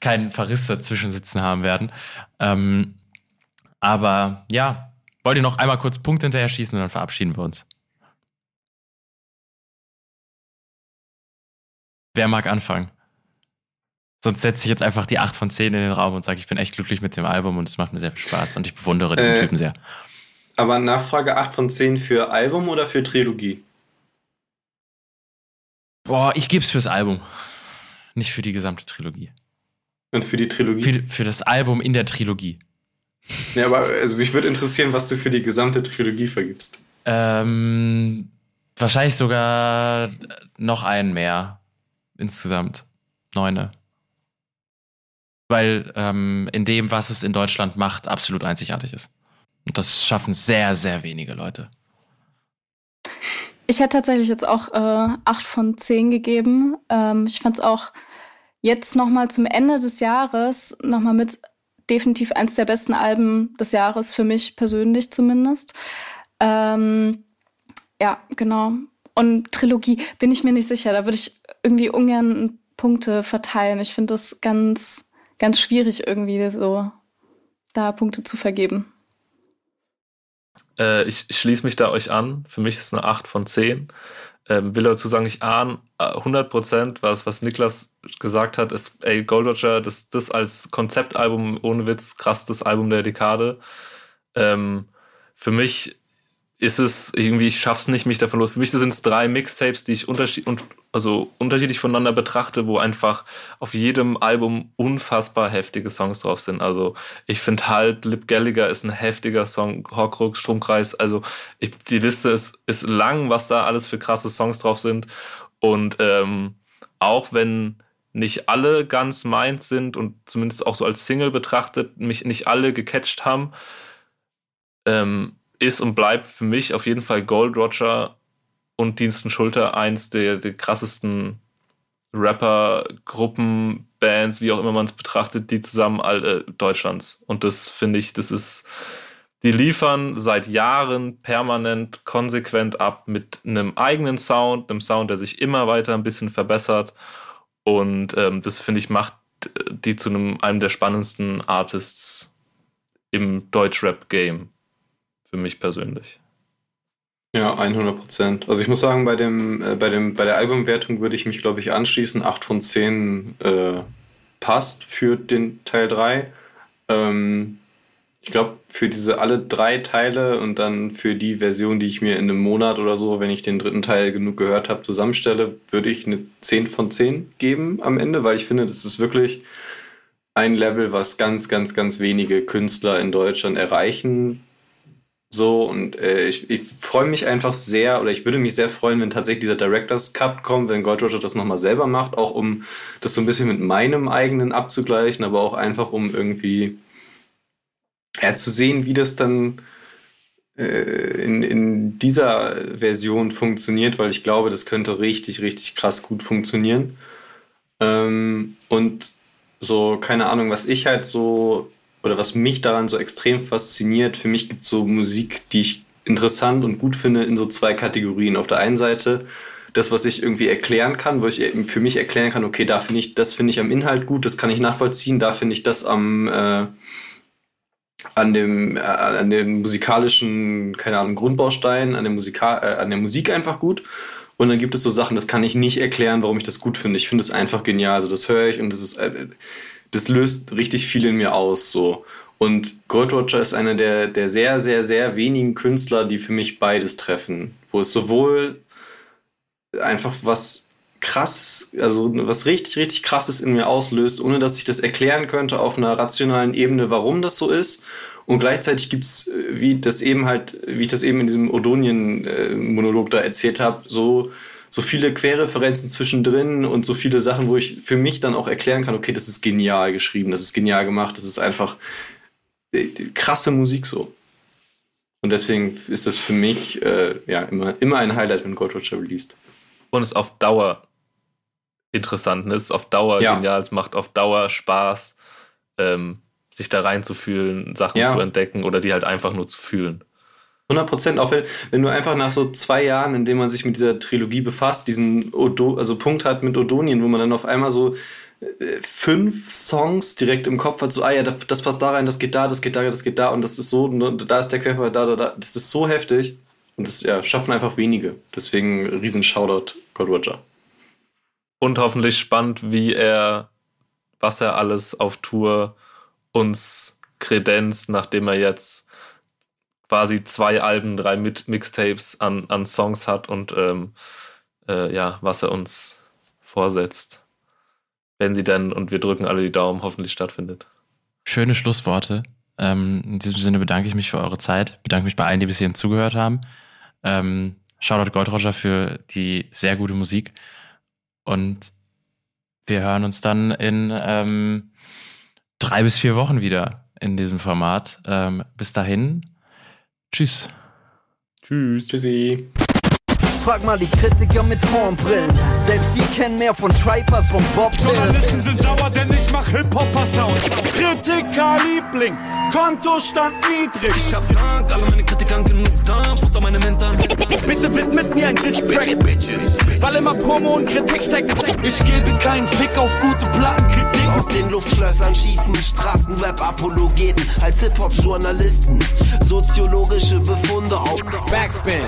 keinen Verriss dazwischen sitzen haben werden. Ähm, aber ja, wollt ihr noch einmal kurz Punkte hinterher schießen und dann verabschieden wir uns. Wer mag anfangen? Sonst setze ich jetzt einfach die 8 von 10 in den Raum und sage, ich bin echt glücklich mit dem Album und es macht mir sehr viel Spaß und ich bewundere diesen Äh, Typen sehr. Aber Nachfrage 8 von 10 für Album oder für Trilogie? Boah, ich gebe es fürs Album. Nicht für die gesamte Trilogie. Und für die Trilogie? Für, für das Album in der Trilogie. ja, aber also mich würde interessieren, was du für die gesamte Trilogie vergibst. Ähm, wahrscheinlich sogar noch einen mehr. Insgesamt. Neune. Weil ähm, in dem, was es in Deutschland macht, absolut einzigartig ist. Und das schaffen sehr, sehr wenige Leute. Ich hätte tatsächlich jetzt auch äh, 8 von 10 gegeben. Ähm, ich fand es auch jetzt nochmal zum Ende des Jahres nochmal mit definitiv eins der besten Alben des Jahres, für mich persönlich zumindest. Ähm, ja, genau. Und Trilogie bin ich mir nicht sicher. Da würde ich irgendwie ungern Punkte verteilen. Ich finde das ganz, ganz schwierig, irgendwie so da Punkte zu vergeben. Äh, ich schließe mich da euch an. Für mich ist es eine 8 von 10. Ähm, will dazu sagen, ich ahne äh, 100% was, was Niklas gesagt hat, ist, ey, Gold Roger, das, das als Konzeptalbum ohne Witz, krass das Album der Dekade. Ähm, für mich ist es irgendwie, ich schaff's nicht, mich davon los. Für mich sind es drei Mixtapes, die ich unterschied und, also unterschiedlich voneinander betrachte, wo einfach auf jedem Album unfassbar heftige Songs drauf sind. Also ich finde halt, Lip Gallagher ist ein heftiger Song, Horcrux, Stromkreis. Also ich, die Liste ist, ist lang, was da alles für krasse Songs drauf sind. Und ähm, auch wenn nicht alle ganz meins sind und zumindest auch so als Single betrachtet, mich nicht alle gecatcht haben, ähm, ist und bleibt für mich auf jeden Fall Gold Roger und Diensten Schulter eins der, der krassesten Rapper, Gruppen, Bands, wie auch immer man es betrachtet, die zusammen alle Deutschlands. Und das finde ich, das ist, die liefern seit Jahren permanent, konsequent ab mit einem eigenen Sound, einem Sound, der sich immer weiter ein bisschen verbessert. Und ähm, das finde ich macht die zu einem, einem der spannendsten Artists im Deutschrap-Game. Für mich persönlich. Ja, 100 Prozent. Also ich muss sagen, bei, dem, äh, bei, dem, bei der Albumwertung würde ich mich, glaube ich, anschließen. 8 von 10 äh, passt für den Teil 3. Ähm, ich glaube, für diese alle drei Teile und dann für die Version, die ich mir in einem Monat oder so, wenn ich den dritten Teil genug gehört habe, zusammenstelle, würde ich eine 10 von 10 geben am Ende, weil ich finde, das ist wirklich ein Level, was ganz, ganz, ganz wenige Künstler in Deutschland erreichen so, und äh, ich, ich freue mich einfach sehr, oder ich würde mich sehr freuen, wenn tatsächlich dieser Director's Cut kommt, wenn Gold Roger das nochmal selber macht, auch um das so ein bisschen mit meinem eigenen abzugleichen, aber auch einfach um irgendwie ja, zu sehen, wie das dann äh, in, in dieser Version funktioniert, weil ich glaube, das könnte richtig, richtig krass gut funktionieren. Ähm, und so, keine Ahnung, was ich halt so oder was mich daran so extrem fasziniert, für mich gibt es so Musik, die ich interessant und gut finde, in so zwei Kategorien. Auf der einen Seite das, was ich irgendwie erklären kann, wo ich für mich erklären kann, okay, da finde ich, das finde ich am Inhalt gut, das kann ich nachvollziehen, da finde ich das am äh, an dem, äh, an dem musikalischen, keine Ahnung, Grundbaustein, an der, Musika äh, an der Musik einfach gut. Und dann gibt es so Sachen, das kann ich nicht erklären, warum ich das gut finde. Ich finde es einfach genial. Also das höre ich und das ist, äh, das löst richtig viel in mir aus. So. Und Gold Roger ist einer der, der sehr, sehr, sehr wenigen Künstler, die für mich beides treffen. Wo es sowohl einfach was krasses, also was richtig, richtig krasses in mir auslöst, ohne dass ich das erklären könnte auf einer rationalen Ebene, warum das so ist. Und gleichzeitig gibt es, äh, wie das eben halt, wie ich das eben in diesem Odonien-Monolog da erzählt habe, so so viele Querreferenzen zwischendrin und so viele Sachen, wo ich für mich dann auch erklären kann, okay, das ist genial geschrieben, das ist genial gemacht, das ist einfach äh, krasse Musik so. Und deswegen ist es für mich äh, ja immer, immer ein Highlight, wenn Gold Roger released. Und es ist auf Dauer interessant, ne? es ist auf Dauer ja. genial, es macht auf Dauer Spaß, ähm, sich da reinzufühlen, Sachen ja. zu entdecken oder die halt einfach nur zu fühlen. 100 Prozent, auch wenn, wenn du einfach nach so zwei Jahren, in denen man sich mit dieser Trilogie befasst, diesen Odo, also Punkt hat mit Odonien, wo man dann auf einmal so äh, fünf Songs direkt im Kopf hat, so, ah ja, das passt da rein, das geht da, das geht da, das geht da und das ist so, da ist der Querfer, da, da, da. Das ist so heftig und das ja, schaffen einfach wenige. Deswegen riesen Shoutout, God Roger. Und hoffentlich spannend, wie er, was er alles auf Tour uns kredenzt, nachdem er jetzt quasi zwei Alben, drei Mixtapes an, an Songs hat und ähm, äh, ja, was er uns vorsetzt. Wenn sie denn, und wir drücken alle die Daumen, hoffentlich stattfindet. Schöne Schlussworte. Ähm, in diesem Sinne bedanke ich mich für eure Zeit, bedanke mich bei allen, die bis hierhin zugehört haben. Ähm, Shoutout Goldroger für die sehr gute Musik. Und wir hören uns dann in ähm, drei bis vier Wochen wieder in diesem Format. Ähm, bis dahin, Tschüss. Tschüss. Tschüssi. Frag mal die Kritiker mit Hornbrillen. Selbst die kennen mehr von Tripers, von Bob Journalisten sind sauer, denn ich mach Hip-Hopper-Sound. Kritiker-Liebling, Kontostand niedrig. Ich hab Dank, alle meine Kritiker genug Dampf unter meine Mentoren. Bitte widmet mir ein Distrack, Bitches. Weil immer Promo und Kritik steckt. Ich gebe keinen Fick auf gute Plattenkritik. Aus den Luftschlössern schießen Straßenweb-Apologeten als Hip-Hop-Journalisten. Soziologische Befunde auf Backspin.